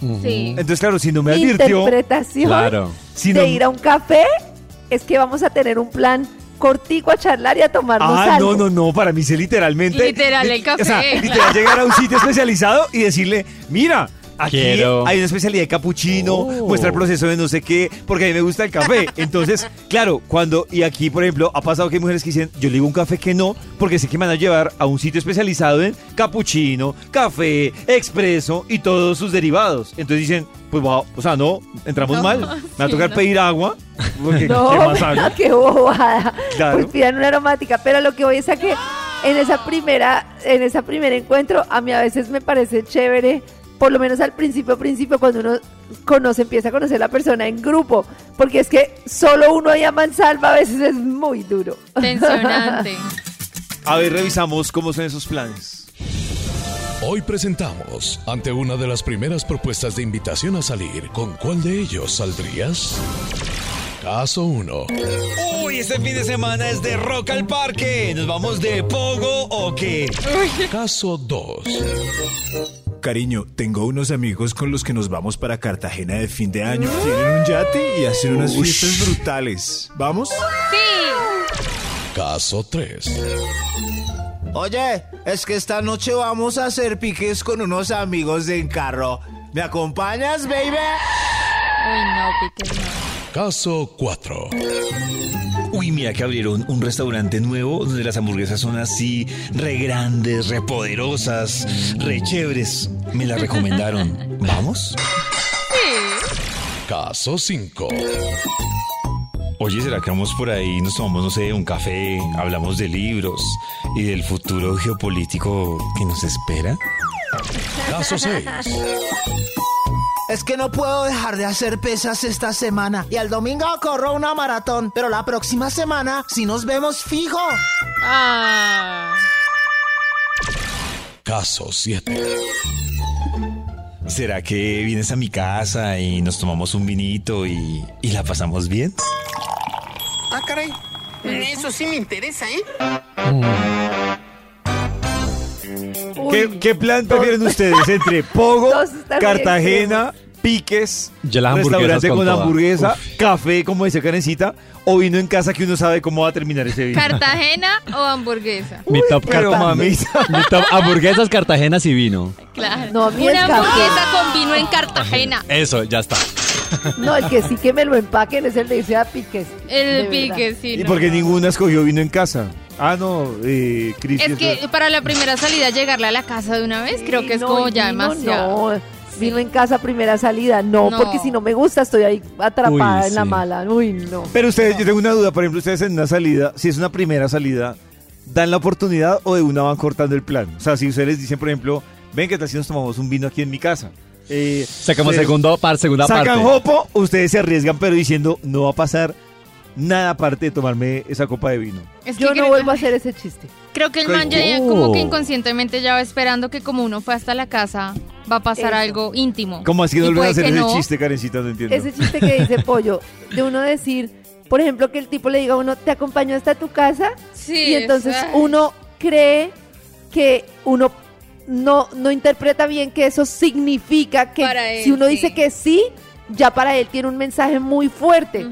Sí. Entonces, claro, si no me advirtió, interpretación Claro. si de no, ir a un café es que vamos a tener un plan cortico a charlar y a tomarnos Ah, algo. no, no, no, para mí es literalmente. Literal, el café, O sea, claro. literal llegar a un sitio especializado y decirle, mira, aquí Quiero. hay una especialidad de capuchino, Oh. muestra el proceso de no sé qué, porque a mí me gusta el café. *laughs* Entonces, claro, cuando, y aquí, por ejemplo, ha pasado que hay mujeres que dicen, yo le digo un café que no, porque sé que me van a llevar a un sitio especializado en capuchino, café, expreso y todos sus derivados. Entonces dicen, pues, wow, o sea, no, entramos No, mal, *laughs* me va a tocar no. pedir agua, porque *laughs* No, ¿qué más hago? qué bobada. Claro. Pues pidan una aromática. Pero lo que voy es a que en esa primera, en ese primer encuentro, a mí a veces me parece chévere, por lo menos al principio, principio, cuando uno conoce, empieza a conocer a la persona en grupo. Porque es que solo uno ahí a mansalva a veces es muy duro. Tensionante. *laughs* A ver, revisamos cómo son esos planes. Hoy presentamos ante una de las primeras propuestas de invitación a salir. ¿Con cuál de ellos saldrías? Caso 1. Uy, este fin de semana es de Rock al Parque. ¿Nos vamos de Pogo o qué? Caso 2. Cariño, tengo unos amigos con los que nos vamos para Cartagena de fin de año. Tienen un yate y hacen unas fiestas brutales. ¿Vamos? Sí. Caso 3. Oye, es que esta noche vamos a hacer piques con unos amigos en carro. ¿Me acompañas, baby? Uy, no, piques no. Caso 4. Uy, mira que abrieron un restaurante nuevo donde las hamburguesas son así, re grandes, re poderosas, re chéveres. Me la recomendaron. *laughs* ¿Vamos? Caso 5. Oye, ¿será que vamos por ahí, nos tomamos, no sé, un café, hablamos de libros y del futuro geopolítico que nos espera? Caso 6. Es que no puedo dejar de hacer pesas esta semana. Y el domingo corro una maratón. Pero la próxima semana sí nos vemos fijo. Ah. Caso 7. ¿Será que vienes a mi casa y nos tomamos un vinito y, y la pasamos bien? Ah, caray. Eso sí me interesa, ¿eh? ¿Qué, qué plan prefieren ustedes entre *laughs* Pogo, Cartagena, Piques, las restaurante con hamburguesa, café, como dice Karencita, o vino en casa que uno sabe cómo va a terminar ese vino? ¿Cartagena o hamburguesa? Mi top, Pero mamita. *laughs* Mi top hamburguesas, cartagenas y vino. Claro. No, Una café. hamburguesa con vino en Cartagena. Eso, ya está. No, el que sí que me lo empaquen es el de irse a piques. El verdad. pique, sí. ¿Y no. por qué ninguna escogió vino en casa? Ah, no, eh, Cris. Es que para la primera salida llegarle a la casa de una vez, creo que es No, como y ya vino demasiado. No, vino en casa primera salida, no, No. porque si no me gusta estoy ahí atrapada Uy, en la sí. mala. Uy, no. Pero ustedes, yo tengo una duda, por ejemplo, ustedes en una salida, si es una primera salida, ¿dan la oportunidad o de una van cortando el plan? O sea, si ustedes les dicen, por ejemplo, ven que tal si nos tomamos un vino aquí en mi casa. Eh, Sacamos ustedes segundo par, segunda Sacan parte. jopo, ustedes se arriesgan, pero diciendo, no va a pasar nada aparte de tomarme esa copa de vino. Es que Yo no vuelvo a hacer ese chiste. creo que el man ya como que inconscientemente ya va esperando que como uno fue hasta la casa, va a pasar Eso. algo íntimo. ¿Cómo así que no Y vuelven a puede hacer que ese no. chiste, Karencita? No entiendo. Ese chiste que dice pollo, de uno decir, por ejemplo, que el tipo le diga a uno, te acompaño hasta tu casa, Sí, y entonces uno cree que uno no, no interpreta bien que eso significa que Para él, si uno sí. dice que sí, ya para él tiene un mensaje muy fuerte.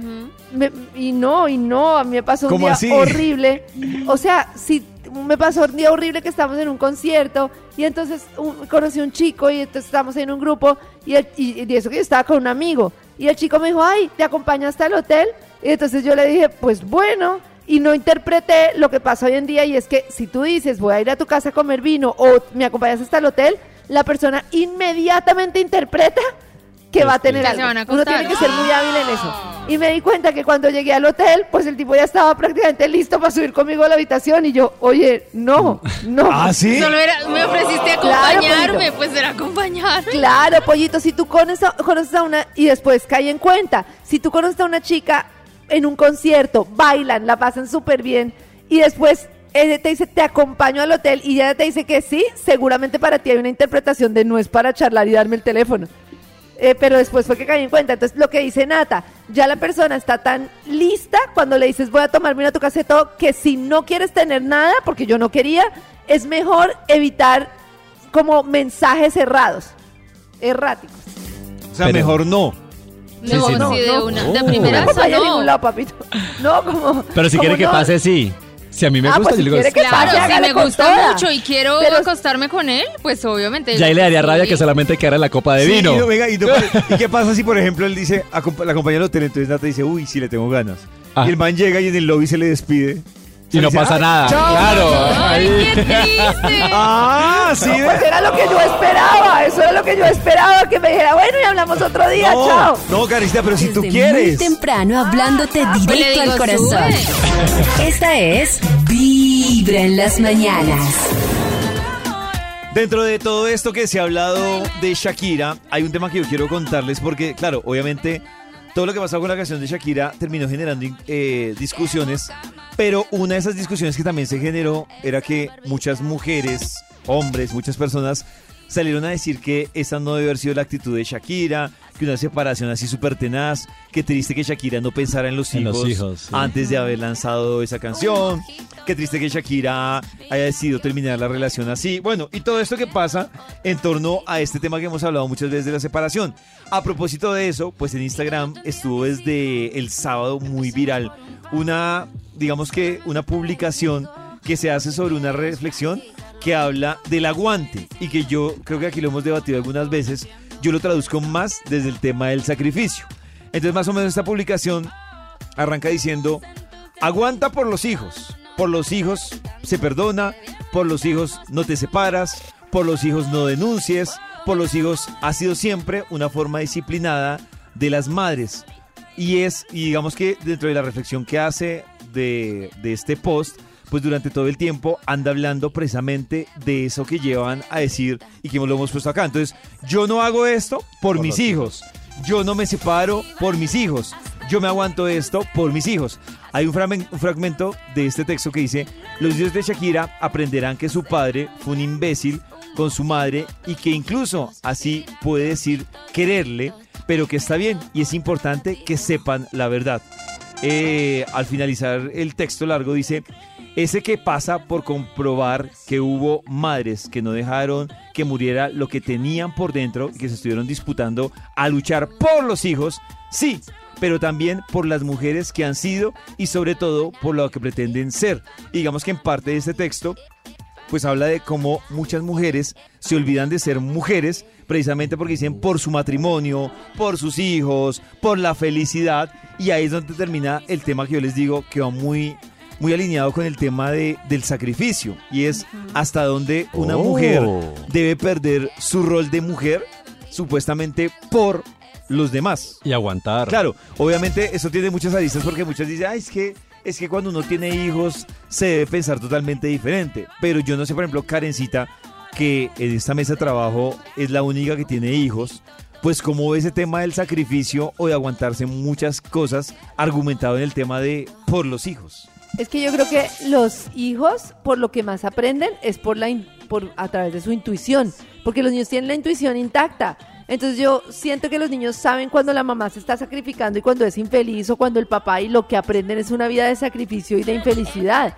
Me- y no, y no, a mí me pasó un ¿Cómo día así? horrible. *laughs* O sea, si me pasó un día horrible que estábamos en un concierto y entonces un- conocí a un chico y entonces estábamos en un grupo y, el- y, y eso que yo estaba con un amigo. Y el chico me dijo, ay, ¿te acompaño hasta el hotel? Y entonces yo le dije, pues bueno, y no interpreté lo que pasa hoy en día y es que si tú dices, voy a ir a tu casa a comer vino o me acompañas hasta el hotel, la persona inmediatamente interpreta que va a tener Que se algo. Uno tiene que ser muy hábil en eso. Y me di cuenta que cuando llegué al hotel, pues el tipo ya estaba prácticamente listo para subir conmigo a la habitación y yo, oye, no, no. ¿Ah, sí? Solo era, me ofreciste acompañarme, pues era acompañarme. Claro, pollito, si tú conoces a, conoces a una y después cae en cuenta, si tú conoces a una chica en un concierto, bailan, la pasan súper bien y después ella te dice, te acompaño al hotel y ella te dice que sí, seguramente para ti hay una interpretación de no es para charlar y darme el teléfono. Eh, pero después fue que caí en cuenta. Entonces, lo que dice Nata, ya la persona está tan lista cuando le dices voy a tomarme una y todo, que si no quieres tener nada, porque yo no quería, es mejor evitar como mensajes errados, erráticos. O sea, Pero- mejor no. No, sí, no. sí, de una. De Oh. primera No me vaya a ningún no. lado, papito. *laughs* No, como. Pero si como quiere que no. pase, sí. Si a mí me Ah, gusta, pues yo si le digo, Claro, si me gusta toda. mucho y quiero Pero- acostarme con él, pues obviamente. ya ahí le daría rabia sí. que solamente quedara la copa de Sí, vino. y no, venga, y, no- *laughs* ¿y qué pasa si, por ejemplo, él dice, la acompaña al hotel, entonces Nata dice, uy, sí le tengo ganas. Ah. Y el man llega y en el lobby se le despide. Y no pasa "Ay, nada. chao". Claro. Ay, ahí. qué triste. Ah, sí. No, pues era lo que yo esperaba. Eso era lo que yo esperaba. Que me dijera, bueno, y hablamos otro día. no, Chao. no, Carista, pero si tú quieres. Muy temprano hablándote Pues le directo digo, al corazón. sube. Esta es Vibra en las mañanas. Dentro de todo esto que se ha hablado de Shakira, hay un tema que yo quiero contarles porque, claro, obviamente todo lo que pasó con la canción de Shakira terminó generando eh, discusiones, pero una de esas discusiones que también se generó era que muchas mujeres, hombres, muchas personas salieron a decir que esa no debe haber sido la actitud de Shakira, que una separación así súper tenaz, que triste que Shakira no pensara en los En hijos, los hijos, sí. antes de haber lanzado esa canción, qué triste que Shakira haya decidido terminar la relación así, bueno, y todo esto que pasa en torno a este tema que hemos hablado muchas veces de la separación. A propósito de eso, pues en Instagram estuvo desde el sábado muy viral una, digamos que una publicación que se hace sobre una reflexión que habla del aguante y que yo creo que aquí lo hemos debatido algunas veces, yo lo traduzco más desde el tema del sacrificio. Entonces más o menos esta publicación arranca diciendo, aguanta por los hijos, por los hijos se perdona, por los hijos no te separas, por los hijos no denuncies, por los hijos ha sido siempre una forma disciplinada de las madres. Y es, y digamos que dentro de la reflexión que hace de, de este post, pues durante todo el tiempo anda hablando precisamente de eso que llevan a decir y que lo hemos puesto acá. Entonces, yo no hago esto por, mis hijos. Yo no me separo por mis hijos. Yo me aguanto esto por mis hijos. Hay un fragmento de este texto que dice, los hijos de Shakira aprenderán que su padre fue un imbécil con su madre y que incluso así puede decir quererle, pero que está bien y es importante que sepan la verdad. Eh, al finalizar el texto largo dice, ese que pasa por comprobar que hubo madres que no dejaron que muriera lo que tenían por dentro y que se estuvieron disputando a luchar por los hijos, sí, pero también por las mujeres que han sido y sobre todo por lo que pretenden ser. Y digamos que en parte de este texto pues habla de cómo muchas mujeres se olvidan de ser mujeres precisamente porque dicen por su matrimonio, por sus hijos, por la felicidad y ahí es donde termina el tema que yo les digo que va muy muy alineado con el tema de, del sacrificio y es hasta dónde una Oh. mujer debe perder su rol de mujer supuestamente por los demás. Y aguantar. Claro, obviamente eso tiene muchas aristas porque muchos dicen, ay, es que, es que cuando uno tiene hijos se debe pensar totalmente diferente. Pero yo no sé, por ejemplo, Karencita, que en esta mesa de trabajo es la única que tiene hijos, pues como ve ese tema del sacrificio o de aguantarse muchas cosas argumentado en el tema de por los hijos. Es que yo creo que los hijos, por lo que más aprenden, es por la in- por a través de su intuición, porque los niños tienen la intuición intacta. Entonces yo siento que los niños saben cuando la mamá se está sacrificando y cuando es infeliz o cuando el papá y lo que aprenden es una vida de sacrificio y de infelicidad.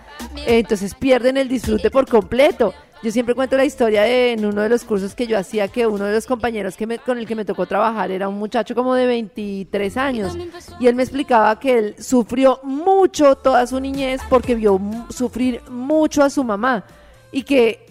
Entonces pierden el disfrute por completo. Yo siempre cuento la historia de en uno de los cursos que yo hacía que uno de los compañeros que me- con el que me tocó trabajar era un muchacho como de 23 años. Y él me explicaba que él sufrió mucho toda su niñez porque vio sufrir mucho a su mamá. Y que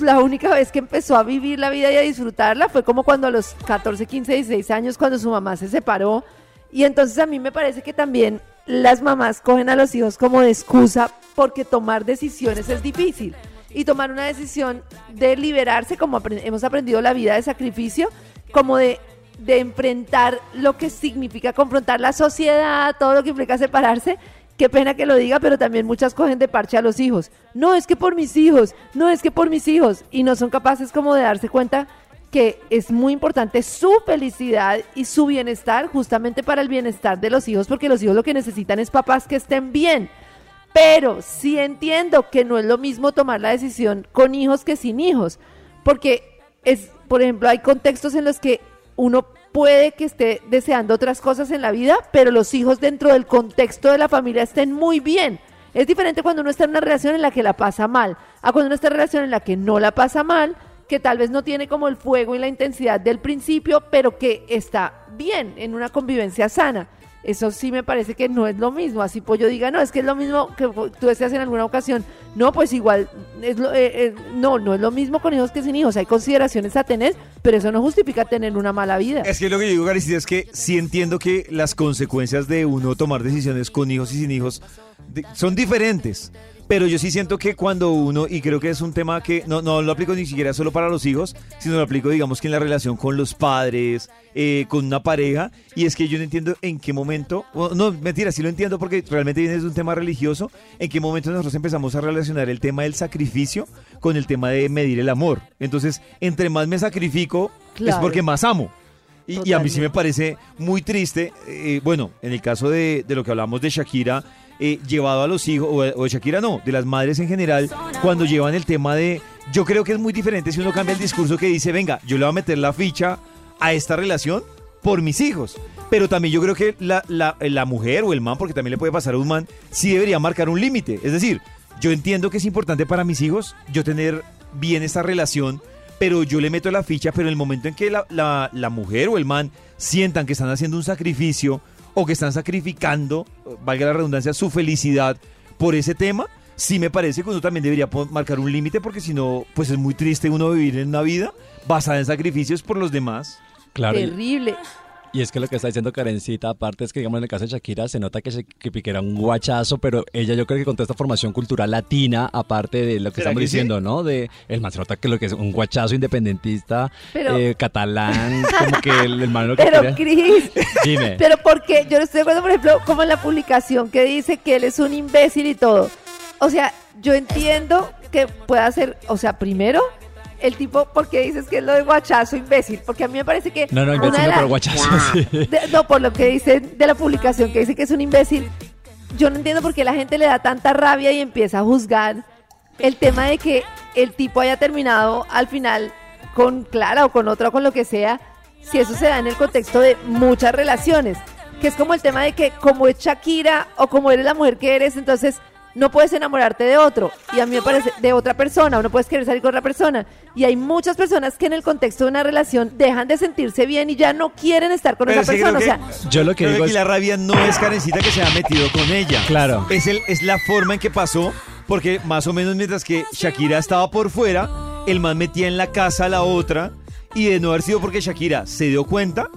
la única vez que empezó a vivir la vida y a disfrutarla fue como cuando a los 14, 15, 16 años cuando su mamá se separó. Y entonces a mí me parece que también las mamás cogen a los hijos como de excusa porque tomar decisiones es difícil. Y tomar una decisión de liberarse, como apre- hemos aprendido la vida de sacrificio, como de, de enfrentar lo que significa confrontar la sociedad, todo lo que implica separarse. Qué pena que lo diga, pero también muchas cogen de parche a los hijos. No, es que por mis hijos, no, es que por mis hijos. Y no son capaces como de darse cuenta que es muy importante su felicidad y su bienestar justamente para el bienestar de los hijos, porque los hijos lo que necesitan es papás que estén bien. Pero sí entiendo que no es lo mismo tomar la decisión con hijos que sin hijos, porque es, por ejemplo, hay contextos en los que uno puede que esté deseando otras cosas en la vida, pero los hijos dentro del contexto de la familia estén muy bien. Es diferente cuando uno está en una relación en la que la pasa mal, a cuando uno está en una relación en la que no la pasa mal, que tal vez no tiene como el fuego y la intensidad del principio, pero que está bien en una convivencia sana. Eso sí me parece que no es lo mismo. Así Pollo diga, no, es que es lo mismo que tú decías en alguna ocasión. No, pues igual, es lo- eh, eh, no, no es lo mismo con hijos que sin hijos. Hay consideraciones a tener, pero eso no justifica tener una mala vida. Es que lo que yo digo, Karencita, es que sí entiendo que las consecuencias de uno tomar decisiones con hijos y sin hijos son diferentes. Pero yo sí siento que cuando uno, y creo que es un tema que no, no lo aplico ni siquiera solo para los hijos, sino lo aplico, digamos, que en la relación con los padres, eh, con una pareja, y es que yo no entiendo en qué momento, no, mentira, sí lo entiendo porque realmente viene de un tema religioso, en qué momento nosotros empezamos a relacionar el tema del sacrificio con el tema de medir el amor. Entonces, entre más me sacrifico, es Claro. porque más amo. Y, y a mí sí me parece muy triste, eh, bueno, en el caso de, de lo que hablamos de Shakira, eh, llevado a los hijos, o, o Shakira no, de las madres en general, cuando llevan el tema de, yo creo que es muy diferente si uno cambia el discurso que dice, venga, yo le voy a meter la ficha a esta relación por mis hijos. Pero también yo creo que la, la, mujer o el man, porque también le puede pasar a un man, sí debería marcar un límite. Es decir, yo entiendo que es importante para mis hijos yo tener bien esta relación, pero yo le meto la ficha, pero en el momento en que la- la mujer o el man sientan que están haciendo un sacrificio o que están sacrificando, valga la redundancia, su felicidad por ese tema, sí me parece que uno también debería marcar un límite porque si no, pues es muy triste uno vivir en una vida basada en sacrificios por los demás. Claro. Terrible. Y es que lo que está diciendo Karencita, aparte es que, digamos, en el caso de Shakira, se nota que, se, que Piqué era un guachazo, pero ella yo creo que con toda esta formación cultural latina, aparte de lo que ¿Será estamos que sí? diciendo, ¿no? De el man se nota que lo que es un guachazo independentista, Pero- eh, catalán, como que el hermano lo *laughs* que Pero quería- Cris, *laughs* Dime. pero porque yo no estoy de acuerdo, por ejemplo, como en la publicación que dice que él es un imbécil y todo. O sea, yo entiendo que pueda ser, o sea, primero, el tipo, porque dices que es lo de guachazo imbécil? Porque a mí me parece que. No, no, imbécil no, las- pero guachazo, sí. de- no, por lo que dicen de la publicación, que dice que es un imbécil. Yo no entiendo por qué la gente le da tanta rabia y empieza a juzgar el tema de que el tipo haya terminado al final con Clara o con otra o con lo que sea, si eso se da en el contexto de muchas relaciones. Que es como el tema de que como es Shakira o como eres la mujer que eres, entonces no puedes enamorarte de otro. Y a mí me parece de otra persona o no puedes querer salir con otra persona. Y hay muchas personas que en el contexto de una relación dejan de sentirse bien y ya no quieren estar con Pero esa sí persona. O sea, Yo lo que digo es- la rabia no es Karencita que se ha metido con ella. Claro. Es, el, es la forma en que pasó, porque más o menos mientras que Shakira estaba por fuera, el man metía en la casa a la otra, y de no haber sido porque Shakira se dio cuenta,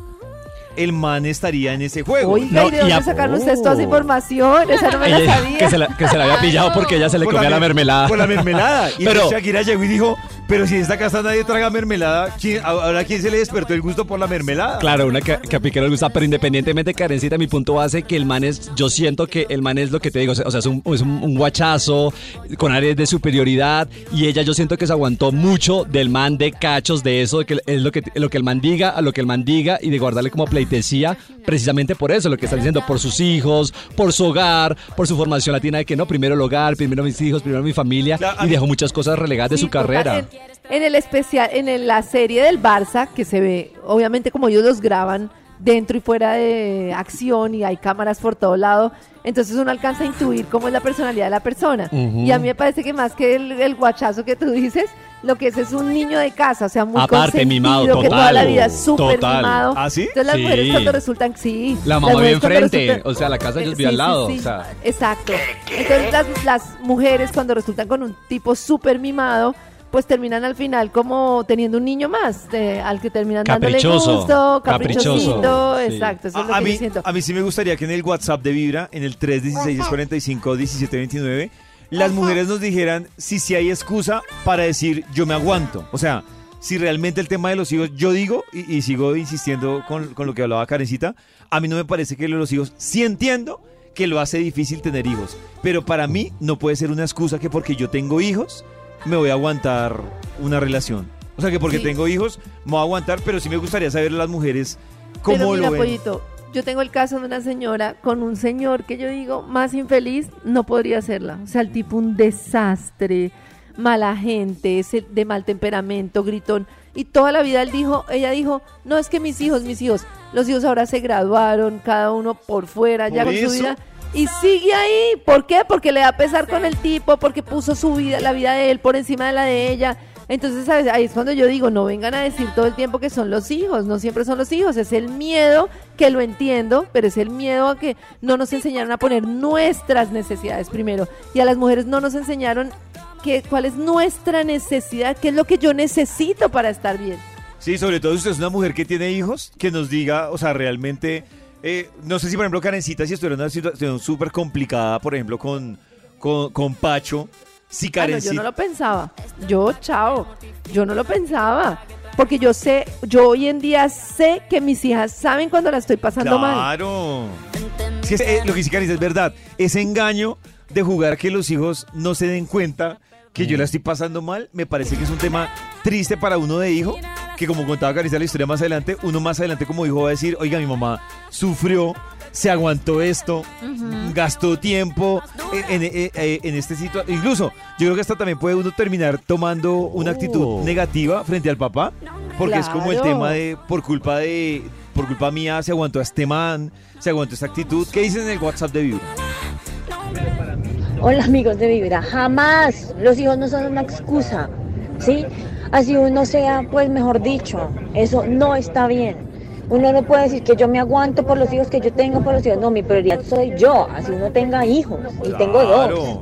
el man estaría en ese juego. Oiga, ¿y de dónde sacaron ustedes toda esa información? Esa no me la *laughs* sabía. que, se la, que se la había pillado porque ella se le Por comía la, mer- mermelada. Por la mermelada. Y pero, Shakira llegó y dijo, pero si en esta casa nadie traga mermelada, ¿quién- ahora quién se le despertó el gusto por la mermelada? Claro, una que, que a Piqué no le gusta, pero independientemente de Karencita, mi punto base que el man es, yo siento que el man es lo que te digo, o sea, es un, es un, un guachazo con áreas de superioridad y ella yo siento que se aguantó mucho del man de cachos, de eso, de que es lo que, lo que el man diga, a lo que el man diga y de guardarle como pleitesía, precisamente por eso, lo que está diciendo, por sus hijos, por su hogar, por su formación latina de que no, primero el hogar, primero mis hijos, primero mi familia y dejó muchas cosas relegadas de su carrera. En, el especial, en el- la serie del Barça, que se ve, obviamente como ellos los graban dentro y fuera de acción y hay cámaras por todo lado. Entonces uno alcanza a intuir cómo es la personalidad de la persona. Y a mí me parece que más que el, el guachazo que tú dices, lo que es es un niño de casa, o sea, muy Aparte, mimado, consentido, que toda total, la vida es súper total. mimado. ¿Ah, sí? Entonces las Sí. mujeres cuando resultan, sí. La mamá vive enfrente, resultan- o sea, la casa ellos Eh, vive al sí, lado, sí, o sea. Exacto. Entonces las, las mujeres cuando resultan con un tipo súper mimado, pues terminan al final como teniendo un niño más, de- al que terminan Caprichoso, dándole gusto, caprichoso, caprichosito, sí. exacto, eso es lo a, a que mí, yo siento. a mí sí me gustaría que en el WhatsApp de Vibra, en el 316-45-1729, las mujeres nos dijeran si sí hay excusa para decir yo me aguanto. O sea, si realmente el tema de los hijos, yo digo, y, y sigo insistiendo con, con lo que hablaba Karencita, a mí no me parece que lo de los hijos, sí entiendo que lo hace difícil tener hijos, pero para mí no puede ser una excusa que porque yo tengo hijos me voy a aguantar una relación. O sea, que porque Sí. tengo hijos me voy a aguantar, pero sí me gustaría saber las mujeres cómo Pero mira, lo ven. Pollito, yo tengo el caso de una señora con un señor que yo digo, más infeliz no podría serla. O sea, el tipo un desastre, mala gente, ese de mal temperamento, gritón. Y toda la vida él dijo, ella dijo, no es que mis hijos, mis hijos, los hijos ahora se graduaron, cada uno por fuera, ya ¿Por con su vida. Y sigue ahí. ¿Por qué? Porque le da pesar con el tipo, porque puso su vida, la vida de él por encima de la de ella. Entonces, ¿sabes? ahí es cuando yo digo, no vengan a decir todo el tiempo que son los hijos, no siempre son los hijos, es el miedo, que lo entiendo, pero es el miedo a que no nos enseñaron a poner nuestras necesidades primero. Y a las mujeres no nos enseñaron que, cuál es nuestra necesidad, qué es lo que yo necesito para estar bien. Sí, sobre todo si usted es una mujer que tiene hijos, que nos diga, o sea, realmente, eh, no sé si por ejemplo Karencita, si estuviera en una situación súper complicada, por ejemplo, con, con, con Pacho, si Ah, no, Karencita... yo no lo pensaba. Yo, chao. Yo no lo pensaba. Porque yo sé, yo hoy en día sé que mis hijas saben cuando la estoy pasando mal. Claro. Es que, eh, lo que dice Karencita es verdad. Ese engaño de jugar que los hijos no se den cuenta que yo la estoy pasando mal, me parece que es un tema triste para uno de hijo, que como contaba Karencita la historia más adelante, uno más adelante como hijo va a decir, oiga, mi mamá sufrió, se aguantó esto, gastó tiempo en, en- en- en este sitio. Incluso, yo creo que hasta también puede uno terminar tomando una actitud negativa frente al papá, porque es como el tema de, por culpa de, por culpa mía, se aguantó a este man, se aguantó esta actitud. ¿Qué dicen en el WhatsApp de Vibra? Hola amigos de Vibra, jamás los hijos no son una excusa, ¿sí? Así uno sea, pues mejor dicho, eso no está bien. Uno no puede decir que yo me aguanto por los hijos que yo tengo, por los hijos, no, mi prioridad soy yo, así uno tenga hijos, y tengo dos.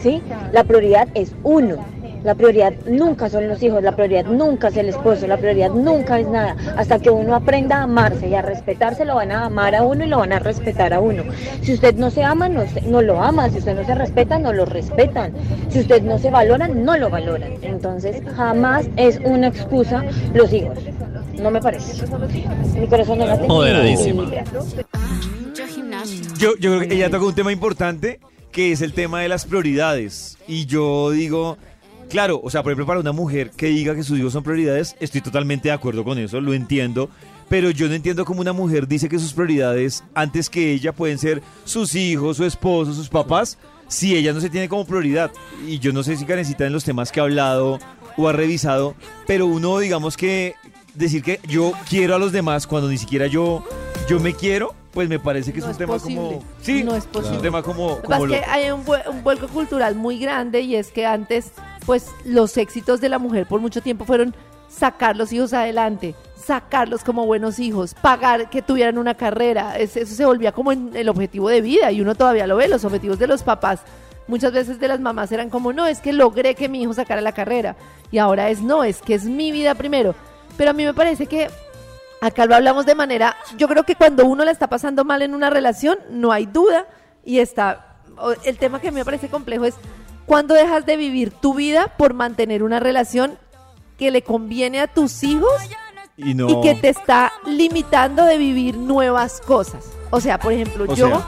¿sí? La prioridad es uno. La prioridad nunca son los hijos, la prioridad nunca es el esposo, la prioridad nunca es nada. Hasta que uno aprenda a amarse y a respetarse, lo van a amar a uno y lo van a respetar a uno. Si usted no se ama, no, se- no lo ama. Si usted no se respeta, no lo respetan. Si usted no se valora, no lo valoran. Entonces, jamás es una excusa los hijos. No me parece. Mi corazón no late. Moderadísima. Yo, yo creo que ella toca un tema importante, que es el tema de las prioridades. Y yo digo, claro, o sea, por ejemplo, para una mujer que diga que sus hijos son prioridades, estoy totalmente de acuerdo con eso, lo entiendo. Pero yo no entiendo cómo una mujer dice que sus prioridades, antes que ella, pueden ser sus hijos, su esposo, sus papás, si ella no se tiene como prioridad. Y yo no sé si Karencita en los temas que ha hablado o ha revisado, pero uno, digamos que decir que yo quiero a los demás cuando ni siquiera yo, yo me quiero, pues me parece que es un es tema posible. como... Sí, no es posible. un tema como... Que como pasa lo- es que hay un, un vuelco cultural muy grande y es que antes, pues, los éxitos de la mujer por mucho tiempo fueron sacar los hijos adelante, sacarlos como buenos hijos, pagar que tuvieran una carrera. Es- eso se volvía como el objetivo de vida y uno todavía lo ve, los objetivos de los papás. Muchas veces de las mamás eran como, no, es que logré que mi hijo sacara la carrera. Y ahora es, no, es que es mi vida primero. Pero a mí me parece que Acá lo hablamos de manera, yo creo que cuando uno la está pasando mal en una relación, no hay duda y está, el tema que me parece complejo es cuando dejas de vivir tu vida por mantener una relación que le conviene a tus hijos y no... y que te está limitando de vivir nuevas cosas. O sea, por ejemplo, O yo sea-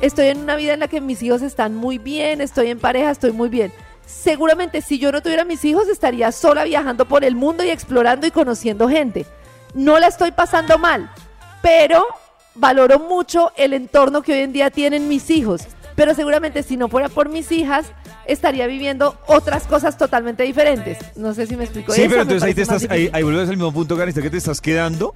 estoy en una vida en la que mis hijos están muy bien, estoy en pareja, estoy muy bien. Seguramente si yo no tuviera mis hijos estaría sola viajando por el mundo y explorando y conociendo gente. No la estoy pasando mal, pero valoro mucho el entorno que hoy en día tienen mis hijos. Pero seguramente si no fuera por mis hijas, estaría viviendo otras cosas totalmente diferentes. No sé si me explico. Sí, Esa pero entonces ahí te estás, ahí, ahí vuelves al mismo punto, Karencita, que te estás quedando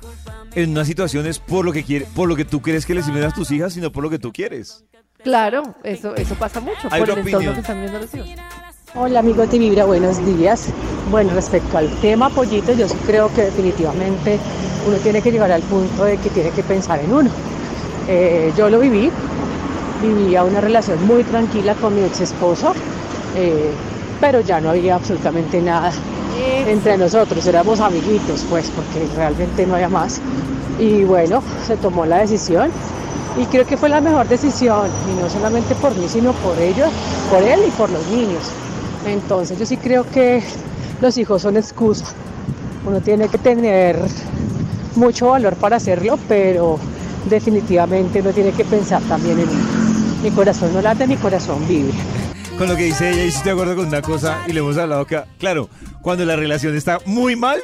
en unas situaciones por lo que quiere, por lo que tú crees que les sirven a tus hijas, sino por lo que tú quieres. Claro, eso, eso pasa mucho Hay por el entorno opinión. que están viendo los hijos. Hola amigos de Vibra, buenos días. Bueno, respecto al tema pollito, yo sí creo que definitivamente uno tiene que llegar al punto de que tiene que pensar en uno. Eh, yo lo viví, vivía una relación muy tranquila con mi ex esposo, eh, pero ya no había absolutamente nada entre nosotros, éramos amiguitos, pues, porque realmente no había más. Y bueno, se tomó la decisión y creo que fue la mejor decisión, y no solamente por mí, sino por ellos, por él y por los niños. Entonces yo sí creo que los hijos son excusa. Uno tiene que tener mucho valor para hacerlo, pero definitivamente uno tiene que pensar también en uno. Mi corazón no late, mi corazón vive. Con lo que dice ella, y estoy de acuerdo con una cosa, y le hemos hablado acá. Claro, cuando la relación está muy mal,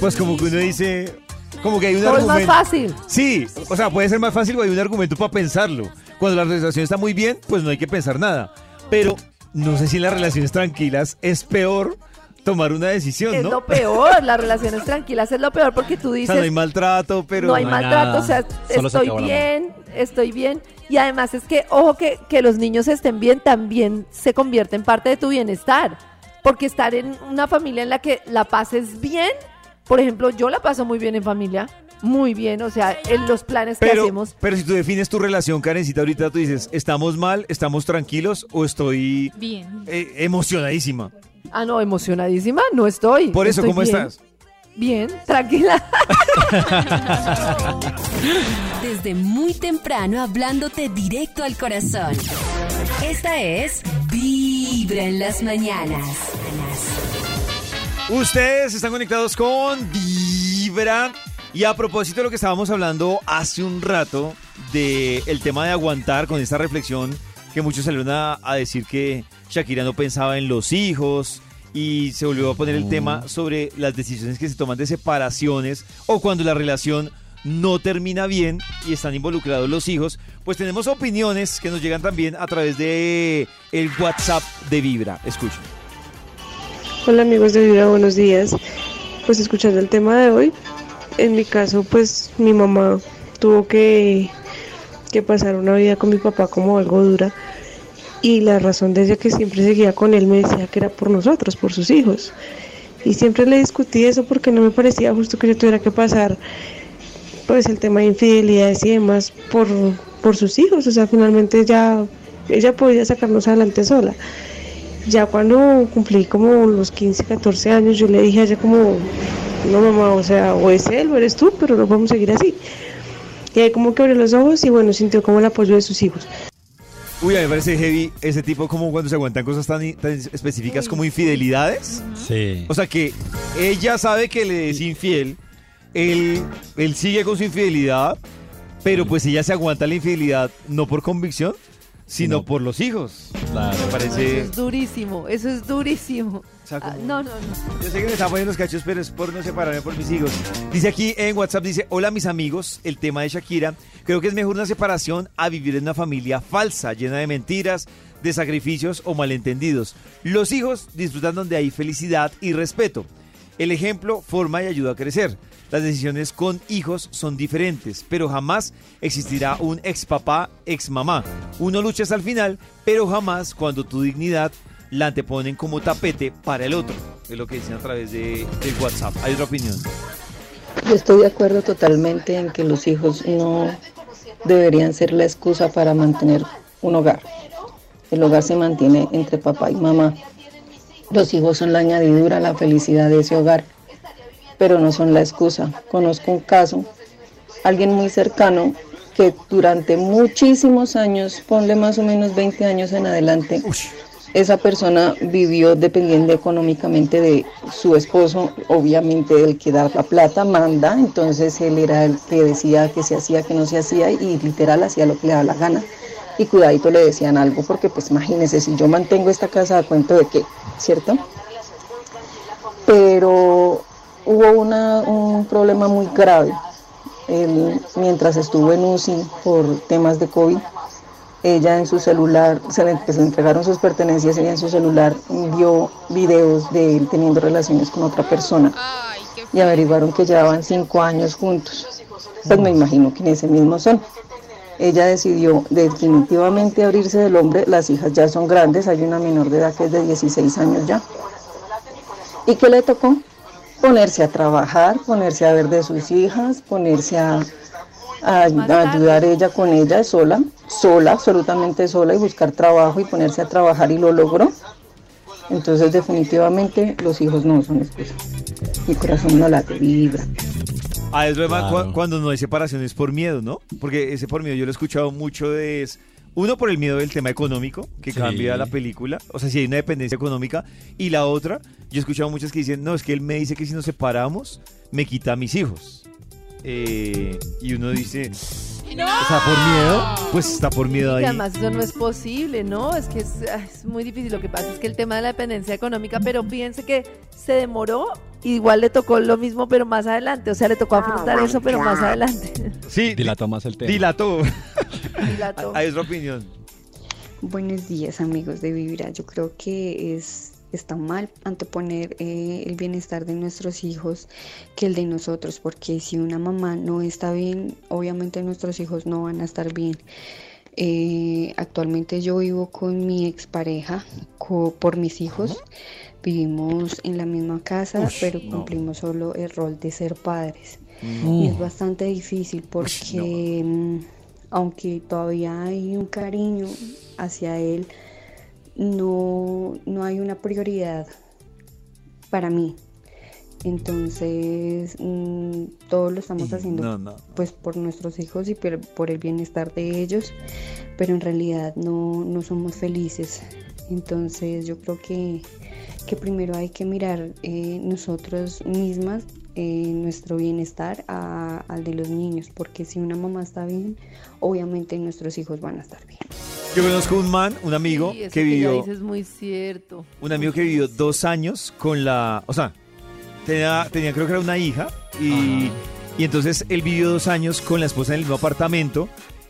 pues como que uno dice, como que hay un Todo es argumento. más fácil. Sí, o sea, puede ser más fácil o hay un argumento para pensarlo. Cuando la relación está muy bien, pues no hay que pensar nada. Pero no sé si en las relaciones tranquilas es peor tomar una decisión, Es ¿no? lo peor, las relaciones tranquilas es lo peor porque tú O dices... sea, no hay maltrato, pero... no hay maltrato, o sea, Solo se estoy amor. bien, estoy bien. Y además es que, ojo, que, que los niños estén bien también se convierte en parte de tu bienestar. Porque estar en una familia en la que la pases bien, por ejemplo, yo la paso muy bien en familia, muy bien, o sea, en los planes que hacemos. pero si tú defines tu relación, Karencita, ahorita tú dices, ¿estamos mal, estamos tranquilos o estoy Bien. eh, emocionadísima? Ah, no, emocionadísima, no estoy. Por eso, Estoy ¿cómo bien. estás? Bien, tranquila. *laughs* Desde muy temprano hablándote directo al corazón. Esta es Vibra en las mañanas. Ustedes están conectados con Vibra. Y a propósito de lo que estábamos hablando hace un rato, del el tema de aguantar con esta reflexión, que muchos salieron a, a decir que Shakira no pensaba en los hijos. Y se volvió a poner el tema sobre las decisiones que se toman de separaciones o cuando la relación no termina bien y están involucrados los hijos, pues tenemos opiniones que nos llegan también a través de el WhatsApp de Vibra. Escuchen. Hola amigos de Vibra, buenos días. Pues escuchando el tema de hoy, en mi caso pues mi mamá tuvo que, que pasar una vida con mi papá como algo dura y la razón de ella que siempre seguía con él me decía que era por nosotros, por sus hijos. Y siempre le discutí eso porque no me parecía justo que yo tuviera que pasar pues el tema de infidelidades y demás por, por sus hijos. O sea, finalmente ya ella podía sacarnos adelante sola. Ya cuando cumplí como los 15, 14 años, yo le dije a ella como, no mamá, o sea, o es él o eres tú, pero no podemos seguir así. Y ahí como que abrió los ojos y bueno, sintió como el apoyo de sus hijos. Uy, a mí me parece heavy ese tipo como cuando se aguantan cosas tan, tan específicas como infidelidades. Sí. O sea que ella sabe que le es infiel, él, él sigue con su infidelidad, pero pues ella se aguanta la infidelidad no por convicción, sino por los hijos. Me Eso parece... es durísimo, eso es durísimo. Ah, no, no, no. Yo sé que me está poniendo los cachos, pero es por no separarme por mis hijos. Dice aquí en WhatsApp, dice, hola mis amigos, el tema de Shakira, creo que es mejor una separación a vivir en una familia falsa, llena de mentiras, de sacrificios o malentendidos. Los hijos disfrutan donde hay felicidad y respeto. El ejemplo forma y ayuda a crecer. Las decisiones con hijos son diferentes, pero jamás existirá un ex papá, ex mamá. Uno lucha hasta el final, pero jamás cuando tu dignidad la anteponen como tapete para el otro. Es lo que dicen a través de, del WhatsApp. Hay otra opinión. Yo estoy de acuerdo totalmente en que los hijos no deberían ser la excusa para mantener un hogar. El hogar se mantiene entre papá y mamá. Los hijos son la añadidura, la felicidad de ese hogar, pero no son la excusa. Conozco un caso, alguien muy cercano que durante muchísimos años, ponle más o menos 20 años en adelante, esa persona vivió dependiendo económicamente de su esposo, obviamente el que da la plata manda, entonces él era el que decía que se hacía, que no se hacía y literal hacía lo que le daba la gana. Y cuidadito le decían algo, porque pues imagínense, si yo mantengo esta casa a cuento de qué, ¿cierto? Pero hubo una, un problema muy grave. Él, mientras estuvo en UCI por temas de COVID, ella en su celular, se le, entregaron sus pertenencias y en su celular vio videos de él teniendo relaciones con otra persona y averiguaron que llevaban cinco años juntos. Pues me imagino que en ese mismo son. Ella decidió definitivamente abrirse del hombre, las hijas ya son grandes, hay una menor de edad que es de 16 años ya. ¿Y qué le tocó? Ponerse a trabajar, ponerse a ver de sus hijas, ponerse a, a- a ayudar ella con ella sola, sola, absolutamente sola y buscar trabajo y ponerse a trabajar y lo logró. Entonces definitivamente los hijos no son excusa. Mi corazón no late, vibra. Ah, es verdad, Claro. cu- cuando no hay separación es por miedo, ¿no? Porque ese por miedo yo lo he escuchado mucho de... es- Uno por el miedo del tema económico, que Sí. cambia la película. O sea, si hay una dependencia económica. Y la otra, yo he escuchado muchas que dicen, no, es que él me dice que si nos separamos, me quita a mis hijos. Eh, y uno dice, ¿está por miedo? Pues está por miedo Y ahí. además eso no es posible, ¿no? Es que es, ah, es muy difícil. Lo que pasa es que el tema de la dependencia económica, pero fíjense que se demoró, igual le tocó lo mismo, pero más adelante. O sea, le tocó afrontar eso, pero más adelante. Sí, *laughs* Dilató más el tema. dilató. Dilató. Hay otra opinión. Buenos días amigos de Vibra. Yo creo que es está mal anteponer eh, el bienestar de nuestros hijos que el de nosotros, porque si una mamá no está bien, obviamente nuestros hijos no van a estar bien. Eh, actualmente yo vivo con mi expareja co- por mis hijos. Vivimos en la misma casa, Ush, pero no. cumplimos solo el rol de ser padres. Y es bastante difícil porque mm, aunque todavía hay un cariño hacia él, no, no hay una prioridad para mí. Entonces, mm, todo lo estamos haciendo no, no. pues por nuestros hijos y por, por el bienestar de ellos, pero en realidad no, no somos felices. Entonces, yo creo que, que primero hay que mirar eh, nosotros mismas eh, nuestro bienestar a- al de los niños, porque si una mamá está bien, obviamente nuestros hijos van a estar bien. Yo conozco un man, un amigo Sí, eso que vivió... dices es muy cierto. Un amigo que vivió dos años con la. O sea, tenía, tenía creo que era una hija. Y, y entonces él vivió dos años con la esposa en el mismo apartamento.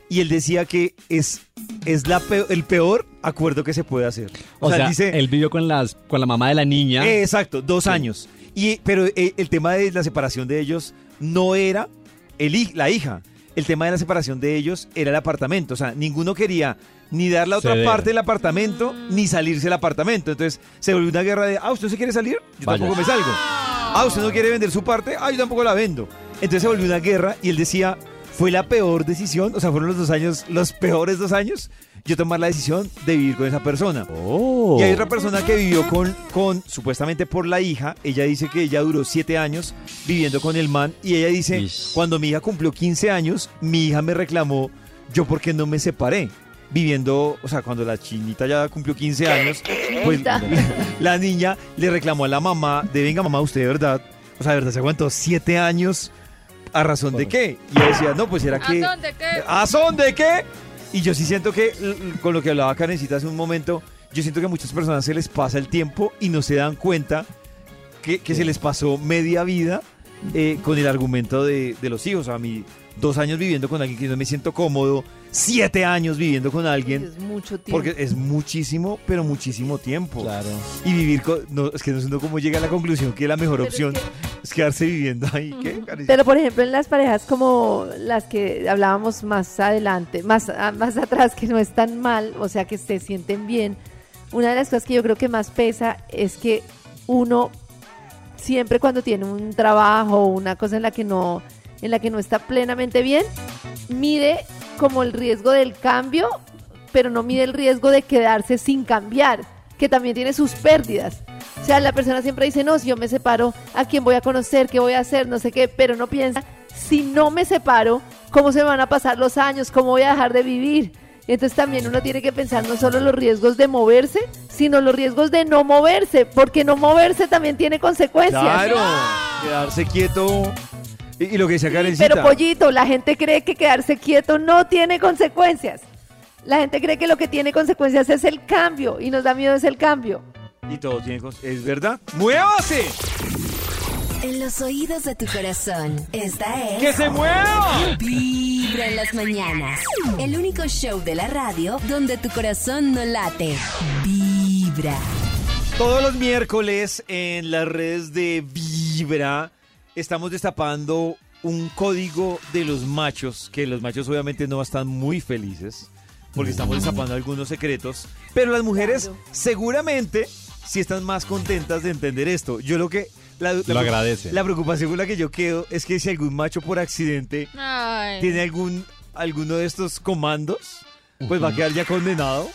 Y él decía que es, es la peo- el peor acuerdo que se puede hacer. O, sea, dice. él vivió con, las, con la mamá de la niña. Eh, Exacto, dos años. Y, pero eh, el tema de la separación de ellos no era el, la hija. El tema de la separación de ellos era el apartamento. O sea, ninguno quería ni dar la otra Ceder. parte del apartamento, ni salirse del apartamento. Entonces se volvió una guerra de, ah, ¿usted se quiere salir? Yo Vaya. tampoco me salgo. Ah, ¿usted no quiere vender su parte? Ah, yo tampoco la vendo. Entonces se volvió una guerra y él decía, fue la peor decisión, o sea, fueron los dos años, los peores dos años, yo tomar la decisión de vivir con esa persona. Oh. Y hay otra persona que vivió con, con, supuestamente por la hija, ella dice que ella duró siete años viviendo con el man y ella dice, cuando mi hija cumplió 15 años, mi hija me reclamó, yo por qué no me separé. Viviendo, o sea, cuando la chinita ya cumplió 15 años, pues *laughs* la niña le reclamó a la mamá de, venga mamá, usted de verdad, o sea, de verdad se aguantó siete años, ¿a razón de qué? Y ella decía, no, pues era que... ¿A dónde qué? ¿A son de qué? Y yo sí siento que, con lo que hablaba Karencita hace un momento, yo siento que a muchas personas se les pasa el tiempo y no se dan cuenta que, que se les pasó media vida eh, con el argumento de, de los hijos. A mí, dos años viviendo con alguien que no me siento cómodo, siete años viviendo con alguien. Es mucho tiempo. Porque es muchísimo, pero muchísimo tiempo. Claro. Y vivir con... No, es que no sé cómo llega a la conclusión que la mejor opción es, quedarse viviendo ahí. Pero por ejemplo en las parejas como las que hablábamos más adelante, más, a- más atrás, que no están mal, o sea que se sienten bien, una de las cosas que yo creo que más pesa es que uno siempre cuando tiene un trabajo o una cosa en la que no, en la que no está plenamente bien, mide como el riesgo del cambio, pero no mide el riesgo de quedarse sin cambiar, que también tiene sus pérdidas. O sea, la persona siempre dice, no, si yo me separo, ¿a quién voy a conocer? ¿Qué voy a hacer? No sé qué, pero no piensa, si no me separo, ¿cómo se van a pasar los años? ¿Cómo voy a dejar de vivir? Entonces también uno tiene que pensar no solo los riesgos de moverse, sino los riesgos de no moverse, porque no moverse también tiene consecuencias. Claro, quedarse quieto. Y, y lo que decía Karencita. Pero pollito, la gente cree que quedarse quieto no tiene consecuencias. La gente cree que lo que tiene consecuencias es el cambio y nos da miedo es el cambio. Y todo tiene cons- Es verdad. ¡Muévase! En los oídos de tu corazón, esta es. ¡Que se mueva! Vibra en las mañanas. El único show de la radio donde tu corazón no late. Vibra. Todos los miércoles en las redes de Vibra estamos destapando un código de los machos, que los machos obviamente no están muy felices, porque estamos destapando algunos secretos, pero las mujeres seguramente sí están más contentas de entender esto. Yo lo que... La, la- Lo agradece. La preocupación con la que yo quedo es que si algún macho por accidente Ay. tiene algún alguno de estos comandos, pues va a quedar ya condenado,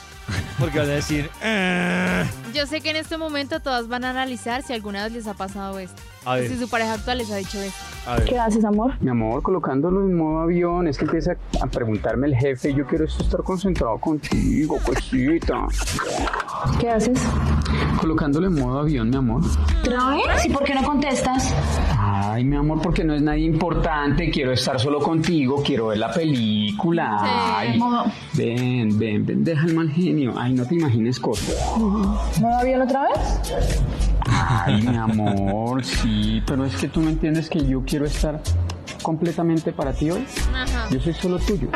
porque van a decir... "Ah". Yo sé que en este momento todas van a analizar si alguna vez les ha pasado esto. A ver. Si su pareja actual les ha dicho esto. A ver. ¿Qué haces, amor? Mi amor, colocándolo en modo avión, es que empieza a preguntarme el jefe, yo quiero estar concentrado contigo, cosita. ¿Qué haces? Colocándolo en modo avión, mi amor. ¿Otra vez? ¿Y por qué no contestas? Ay, mi amor, porque no es nadie importante, quiero estar solo contigo, quiero ver la película. Sí. Ay, ven, ven, ven, deja el mal genio. Ay, no te imagines cosas. ¿Modo avión otra vez? Ay, mi amor, sí, pero es que tú no entiendes que yo quiero estar completamente para ti hoy. Yo soy solo tuyo.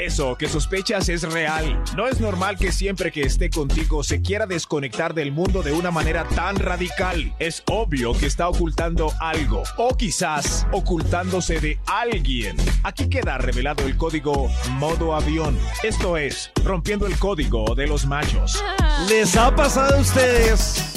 Eso que sospechas es real. No es normal que siempre que esté contigo se quiera desconectar del mundo de una manera tan radical. Es obvio que está ocultando algo. O quizás ocultándose de alguien. Aquí queda revelado el código modo avión. Esto es, rompiendo el código de los machos. ¿Les ha pasado a ustedes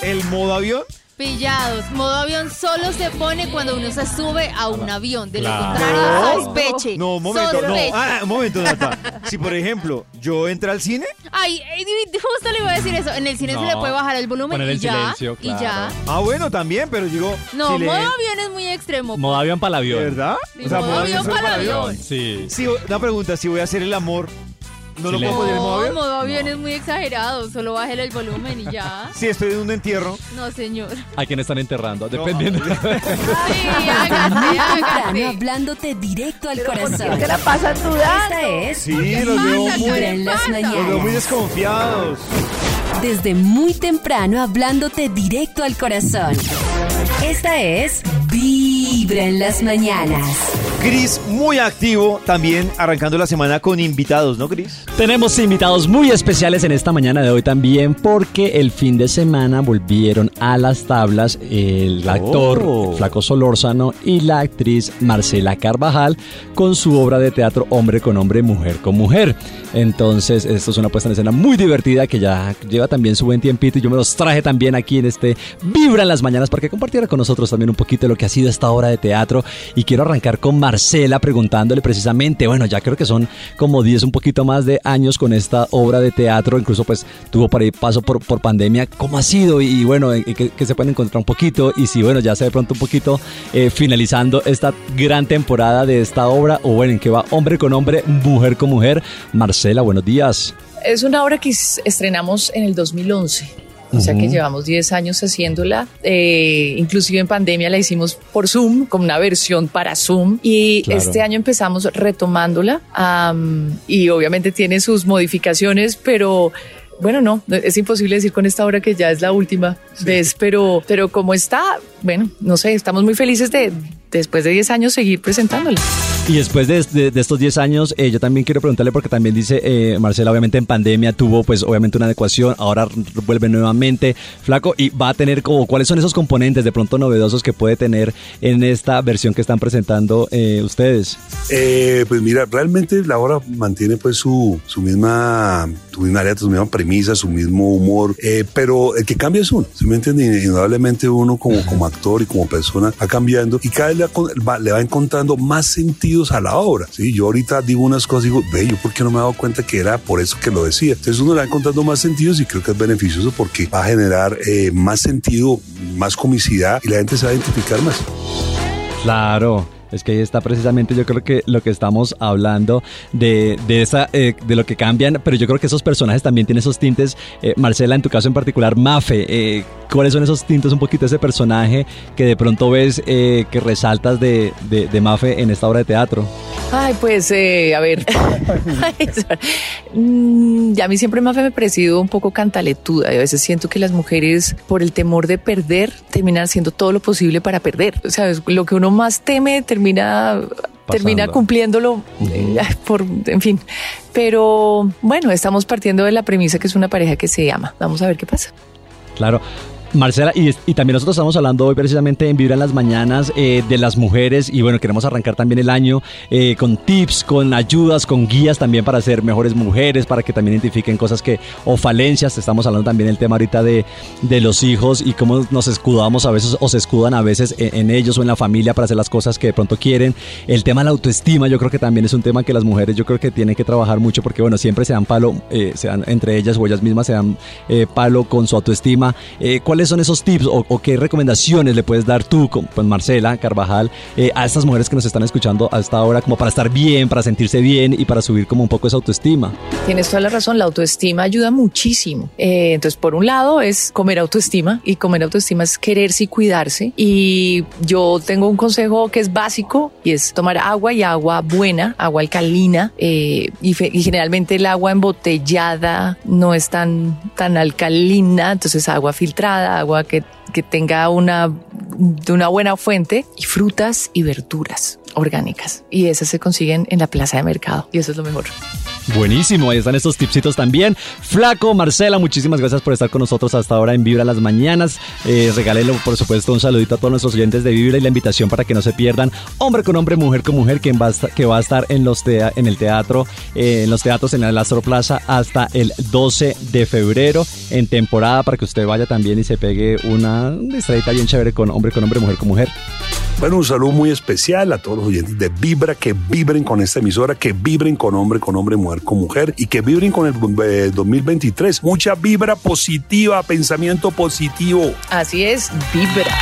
el modo avión? Pillados. Modo avión solo se pone cuando uno se sube a un avión. De lo Claro. contrario, sospeche. No, un momento, no. Sospeche. Ah, un momento, Nata. Si, por ejemplo, yo entré al cine. Ay, eh, justo le iba a decir eso. En el cine se No. le puede bajar el volumen Poner y el ya. silencio, Y ya. Ah, bueno, también, pero digo. No, si le- modo avión es muy extremo. Modo avión para el avión. ¿Verdad? Sí, modo avión solo para el avión. Sí. Sí, una pregunta, si voy a hacer el amor, ¿no lo puedo poner en modo avión? modo avión es muy exagerado. Solo bájele el volumen y ya. *laughs* Si estoy en un entierro. No, señor. ¿A quién están enterrando? Dependiendo. *laughs* Ay, Muy hágase, *laughs* temprano hágase. hablándote directo al ¿por qué corazón. se la pasan dudando? Esta es Sí, los veo muy, Vibra en las los veo muy desconfiados. Desde muy temprano hablándote directo al corazón. Esta es Vibra en las mañanas. Cris, muy activo, también arrancando la semana con invitados, ¿no, Cris? Tenemos invitados muy especiales en esta mañana de hoy también porque el fin de semana volvieron a las tablas el actor Oh. Flaco Solórzano y la actriz Marcela Carvajal con su obra de teatro Hombre con Hombre, Mujer con Mujer. Entonces, esto es una puesta en escena muy divertida que ya lleva también su buen tiempito y yo me los traje también aquí en este Vibra en las mañanas para que compartiera con nosotros también un poquito de lo que ha sido esta obra de teatro y quiero arrancar con Marcela preguntándole precisamente, bueno, ya creo que son como 10, un poquito más de años con esta obra de teatro, incluso pues tuvo por ahí paso por, por pandemia, ¿cómo ha sido? Y, bueno, eh, que, se pueden encontrar un poquito y si bueno, ya se de pronto un poquito eh, finalizando esta gran temporada de esta obra o bueno, en que va hombre con hombre, mujer con mujer. Marcela, buenos días. Es una obra que estrenamos en el 2011. O sea que llevamos 10 años haciéndola. Eh, inclusive en pandemia la hicimos por Zoom, como una versión para Zoom. Y Claro. este año empezamos retomándola. am, y obviamente tiene sus modificaciones, pero bueno, no, es imposible decir con esta obra que ya es la última vez. Pero, pero como está, bueno, no sé, estamos muy felices de después de 10 años seguir presentándola. Y después de, de- estos 10 años, eh, yo también quiero preguntarle, porque también dice eh, Marcela, obviamente en pandemia tuvo pues obviamente una adecuación, ahora vuelve nuevamente flaco y va a tener como, ¿cuáles son esos componentes de pronto novedosos que puede tener en esta versión que están presentando eh, ustedes? Eh, pues mira, realmente la obra mantiene pues su, su misma, su misma área, su misma premisa, su mismo humor, eh, pero el que cambia es uno, ¿sí me entiendes? Indudablemente uno como, como actor y como persona va cambiando y cada vez le va- le va encontrando más sentidos a la obra, ¿sí? Yo ahorita digo unas cosas y digo, ve, yo por qué no me he dado cuenta que era por eso que lo decía. Entonces uno le va encontrando más sentidos y creo que es beneficioso porque va a generar eh, más sentido, más comicidad y la gente se va a identificar más. Claro. Es que ahí está precisamente yo creo que lo que estamos hablando de, de esa eh, de lo que cambian, pero yo creo que esos personajes también tienen esos tintes. Eh, Marcela, en tu caso en particular, Mafe, eh, ¿cuáles son esos tintes un poquito de ese personaje que de pronto ves eh, que resaltas de, de, de Mafe en esta obra de teatro? Ay, pues, eh, a ver. *laughs* Mm, ya a mí siempre me ha parecido un poco cantaletuda. Y a veces siento que las mujeres, por el temor de perder, terminan haciendo todo lo posible para perder. O sea, lo que uno más teme termina termina termina cumpliéndolo eh, por en fin. Pero bueno estamos partiendo de la premisa que es una pareja que se ama. Vamos a ver qué pasa. Claro. Marcela, y, también nosotros estamos hablando hoy precisamente en Vibra en las Mañanas eh, de las mujeres y bueno, queremos arrancar también el año eh, con tips, con ayudas, con guías también para ser mejores mujeres, para que también identifiquen cosas que, o falencias, estamos hablando también del tema ahorita de, de los hijos y cómo nos escudamos a veces o se escudan a veces en, ellos o en la familia para hacer las cosas que de pronto quieren. El tema de la autoestima yo creo que también es un tema que las mujeres yo creo que tienen que trabajar mucho porque bueno, siempre se dan palo, eh, se dan entre ellas o ellas mismas se dan eh, palo con su autoestima. Eh, ¿Cuáles son esos tips o, o qué recomendaciones le puedes dar tú, con, pues Marcela Carvajal, eh, a estas mujeres que nos están escuchando hasta ahora como para estar bien, para sentirse bien y para subir como un poco esa autoestima? Tienes toda la razón, la autoestima ayuda muchísimo. Eh, entonces, por un lado es comer autoestima y comer autoestima es quererse y cuidarse. Y yo tengo un consejo que es básico y es tomar agua y agua buena, agua alcalina. eh, y, y generalmente el agua embotellada no es tan, tan alcalina, entonces agua filtrada, agua que, que tenga una, de una buena fuente y frutas y verduras orgánicas. Y esas se consiguen en la plaza de mercado y eso es lo mejor. Buenísimo, ahí están estos tipsitos también. Flaco, Marcela, muchísimas gracias por estar con nosotros hasta ahora en Vibra las Mañanas. Eh, por supuesto, un saludito a todos nuestros oyentes de Vibra y la invitación para que no se pierdan Hombre con Hombre, Mujer con Mujer, que va a estar, que va a estar en, los tea- en el teatro, eh, en los teatros en el Astro Plaza hasta el 12 de febrero en temporada para que usted vaya también y se pegue una distradita bien chévere con Hombre con Hombre, Mujer con Mujer. Bueno, un saludo muy especial a todos los oyentes de Vibra, que vibren con esta emisora, que vibren con hombre, con hombre, mujer, con mujer y que vibren con el eh, 2023. Mucha vibra positiva, pensamiento positivo. Así es, vibra.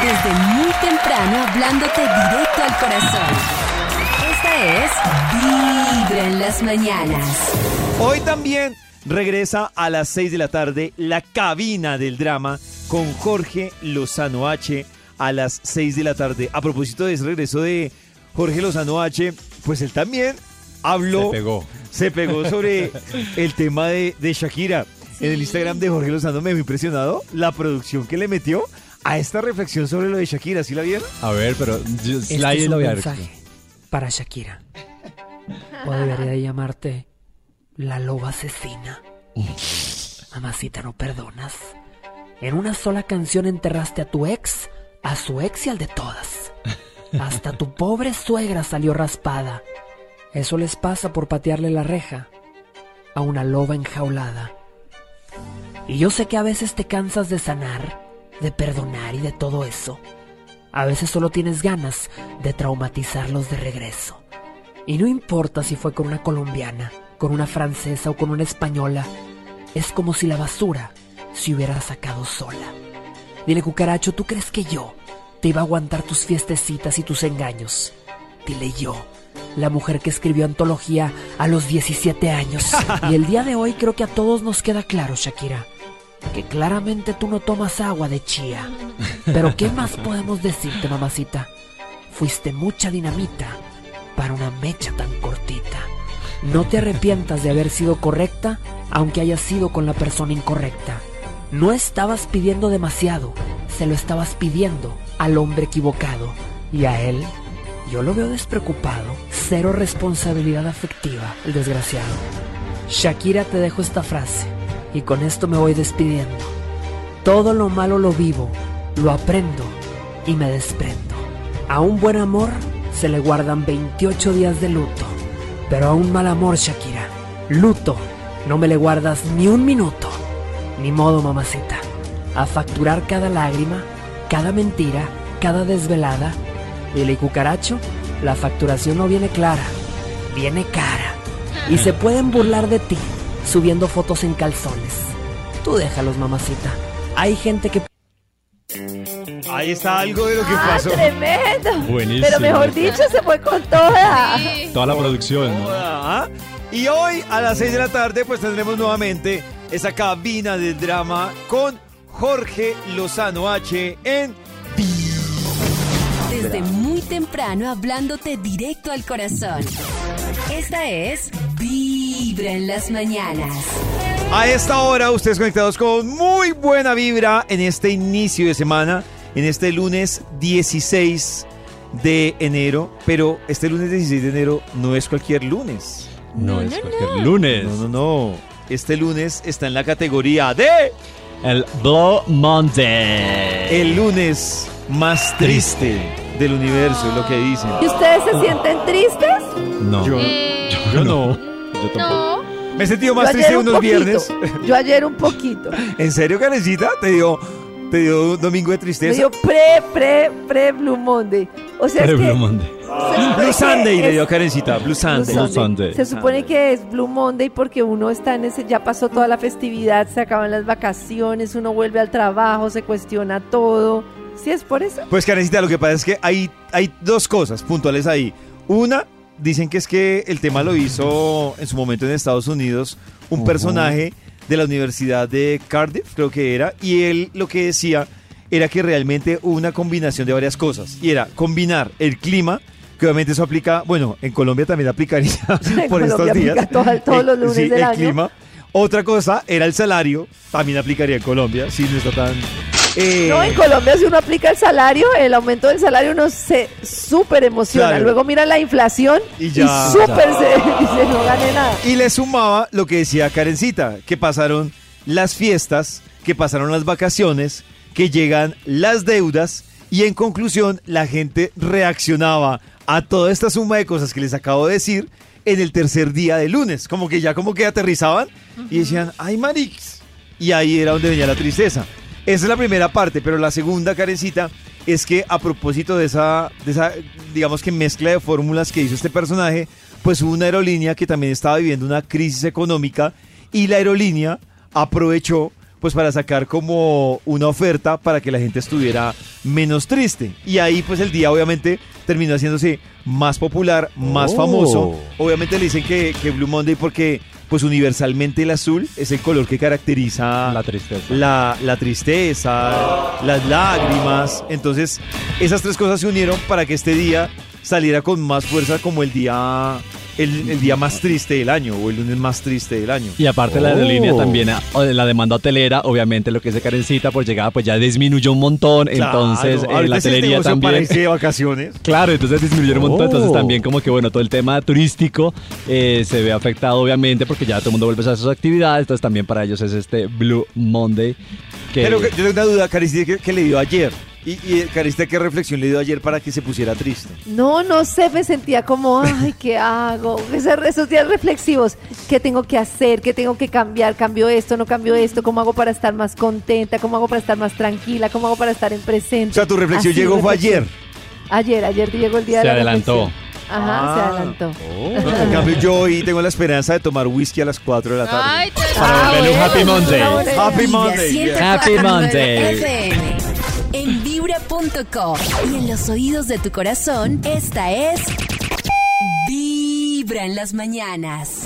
Desde muy temprano hablándote directo al corazón. Esta es Vibra en las mañanas. Hoy también regresa a las 6 de la tarde la cabina del drama con Jorge Lozano H a las 6 de la tarde. A propósito de ese regreso de Jorge Lozano H, pues él también habló. Se pegó. Se pegó sobre *laughs* el tema de, de Shakira. En el Instagram de Jorge Lozano me he impresionado la producción que le metió a esta reflexión sobre lo de Shakira. ¿Sí la vieron? A ver, pero yo, Este la- es la un voy a ver. mensaje para Shakira. O debería de llamarte la loba asesina. Mamacita, no perdonas. En una sola canción enterraste a tu ex, a su ex y al de todas. Hasta tu pobre suegra salió raspada. Eso les pasa por patearle la reja a una loba enjaulada. Y yo sé que a veces te cansas de sanar, de perdonar y de todo eso. A veces solo tienes ganas de traumatizarlos de regreso. Y no importa si fue con una colombiana, con una francesa o con una española, es como si la basura se hubiera sacado sola. Dile, cucaracho, ¿tú crees que yo te iba a aguantar tus fiestecitas y tus engaños? Dile yo, la mujer que escribió antología a los 17 años. *laughs* y el día de hoy creo que a todos nos queda claro, Shakira, que claramente tú no tomas agua de chía. Pero ¿qué más podemos decirte, mamacita? Fuiste mucha dinamita para una mecha tan cortita. No te arrepientas de haber sido correcta, aunque hayas sido con la persona incorrecta. No estabas pidiendo demasiado, se lo estabas pidiendo al hombre equivocado. Y a él, yo lo veo despreocupado, cero responsabilidad afectiva, el desgraciado. Shakira, te dejo esta frase, y con esto me voy despidiendo. Todo lo malo lo vivo, lo aprendo y me desprendo. A un buen amor se le guardan 28 días de luto, pero a un mal amor, Shakira, luto, no me le guardas ni un minuto. Ni modo, mamacita. A facturar cada lágrima, cada mentira, cada desvelada. Dile cucaracho, la facturación no viene clara, viene cara. Y se pueden burlar de ti subiendo fotos en calzones. Tú déjalos, mamacita. Hay gente que Ahí está algo de lo que ¡Ah, pasó. tremendo! Buenísimo. Pero mejor dicho, se fue con toda. Toda la producción. ¿no? Ajá. Y hoy a las 6 de la tarde pues tendremos nuevamente esa cabina del drama con Jorge Lozano H en Desde muy temprano hablándote directo al corazón. Esta es Vibra en las mañanas. A esta hora ustedes conectados con muy buena vibra en este inicio de semana en este lunes 16 de enero, pero este lunes 16 de enero no es cualquier lunes. No, es cualquier lunes. No, no, no. Este lunes está en la categoría de El Blue Monday. el lunes más triste del universo, es lo que dicen. ¿Y ustedes se sienten tristes? No. Yo, Eh, yo no. Yo tampoco. Me he sentido más triste un unos poquito. viernes. Yo ayer un poquito. *laughs* ¿En serio, Karencita? ¿Te dio, ¿Te dio un domingo de Me tristeza? dio pre, pre, pre Blue Monday. O sea, es que Blue Monday. Blue Sunday le dio Karencita. Blue Sunday. Blue Sunday. Se supone que es Blue Monday porque uno está en ese, ya pasó toda la festividad, se acaban las vacaciones, uno vuelve al trabajo, se cuestiona todo. ¿Sí es por eso? Pues Karencita, lo que pasa es que hay, hay dos cosas puntuales ahí. Una, dicen que es que el tema lo hizo en su momento en Estados Unidos un personaje de la Universidad de Cardiff, creo que era, y él lo que decía era que realmente hubo una combinación de varias cosas. Y era combinar el clima, que obviamente eso aplica, bueno, en Colombia también aplicaría *laughs* En por estos días. todo- todos El- los lunes sí, del el año. clima. Otra cosa era el salario, también aplicaría en Colombia, si no está tan... eh, No, en Colombia si uno aplica el salario, el aumento del salario uno se súper emociona. Claro. Luego mira la inflación Y y, ya. súper se, *laughs* dice no gane nada. Y le sumaba lo que decía Karencita, que pasaron las fiestas, que pasaron las vacaciones, que llegan las deudas y en conclusión la gente reaccionaba a toda esta suma de cosas que les acabo de decir en el tercer día de lunes, como que ya como que aterrizaban y decían, ay marix, y ahí era donde venía la tristeza. Esa es la primera parte, pero la segunda, Karencita, es que a propósito de esa, de esa, digamos que mezcla de fórmulas que hizo este personaje, pues hubo una aerolínea que también estaba viviendo una crisis económica y la aerolínea aprovechó pues para sacar como una oferta para que la gente estuviera menos triste. Y ahí pues el día obviamente terminó haciéndose más popular, más Oh. famoso. Obviamente le dicen que, que Blue Monday porque pues universalmente el azul es el color que caracteriza La tristeza. la, la tristeza, las lágrimas. Entonces, esas tres cosas se unieron para que este día saliera con más fuerza como el día, el, el día más triste del año o el lunes más triste del año. Y aparte la aerolínea también, ah, o de la demanda hotelera, obviamente lo que dice Karencita, pues llegaba, pues ya disminuyó un montón, entonces Claro, eh, ahorita la es el hotelería para también. de vacaciones. *laughs* Claro, entonces disminuyó un montón, Oh. entonces también como que bueno, todo el tema turístico eh, se ve afectado obviamente porque ya todo el mundo vuelve a hacer sus actividades, entonces también para ellos es este Blue Monday. Que, Pero yo tengo una duda, Caristía, ¿qué, qué le dio ayer? Y, y Caristía, ¿qué reflexión le dio ayer para que se pusiera triste? No, no sé, me sentía como, ay, ¿qué hago? Esos, esos días reflexivos, ¿qué tengo que hacer? ¿Qué tengo que cambiar? ¿Cambio esto? ¿No cambio esto? ¿Cómo hago para estar más contenta? ¿Cómo hago para estar más tranquila? ¿Cómo hago para estar en presente? O sea, tu reflexión Así, llegó fue ayer. Ayer, ayer llegó el día Se de la adelantó. reflexión. Ajá, se Ah. adelantó. No, en cambio, yo hoy tengo la esperanza de tomar whisky a las 4 de la tarde. Ay, te- Para volverle un Happy Monday. Happy Monday. 104.9 Happy Monday. FM. En vibra.com y en los oídos de tu corazón, esta es Vibra en las mañanas.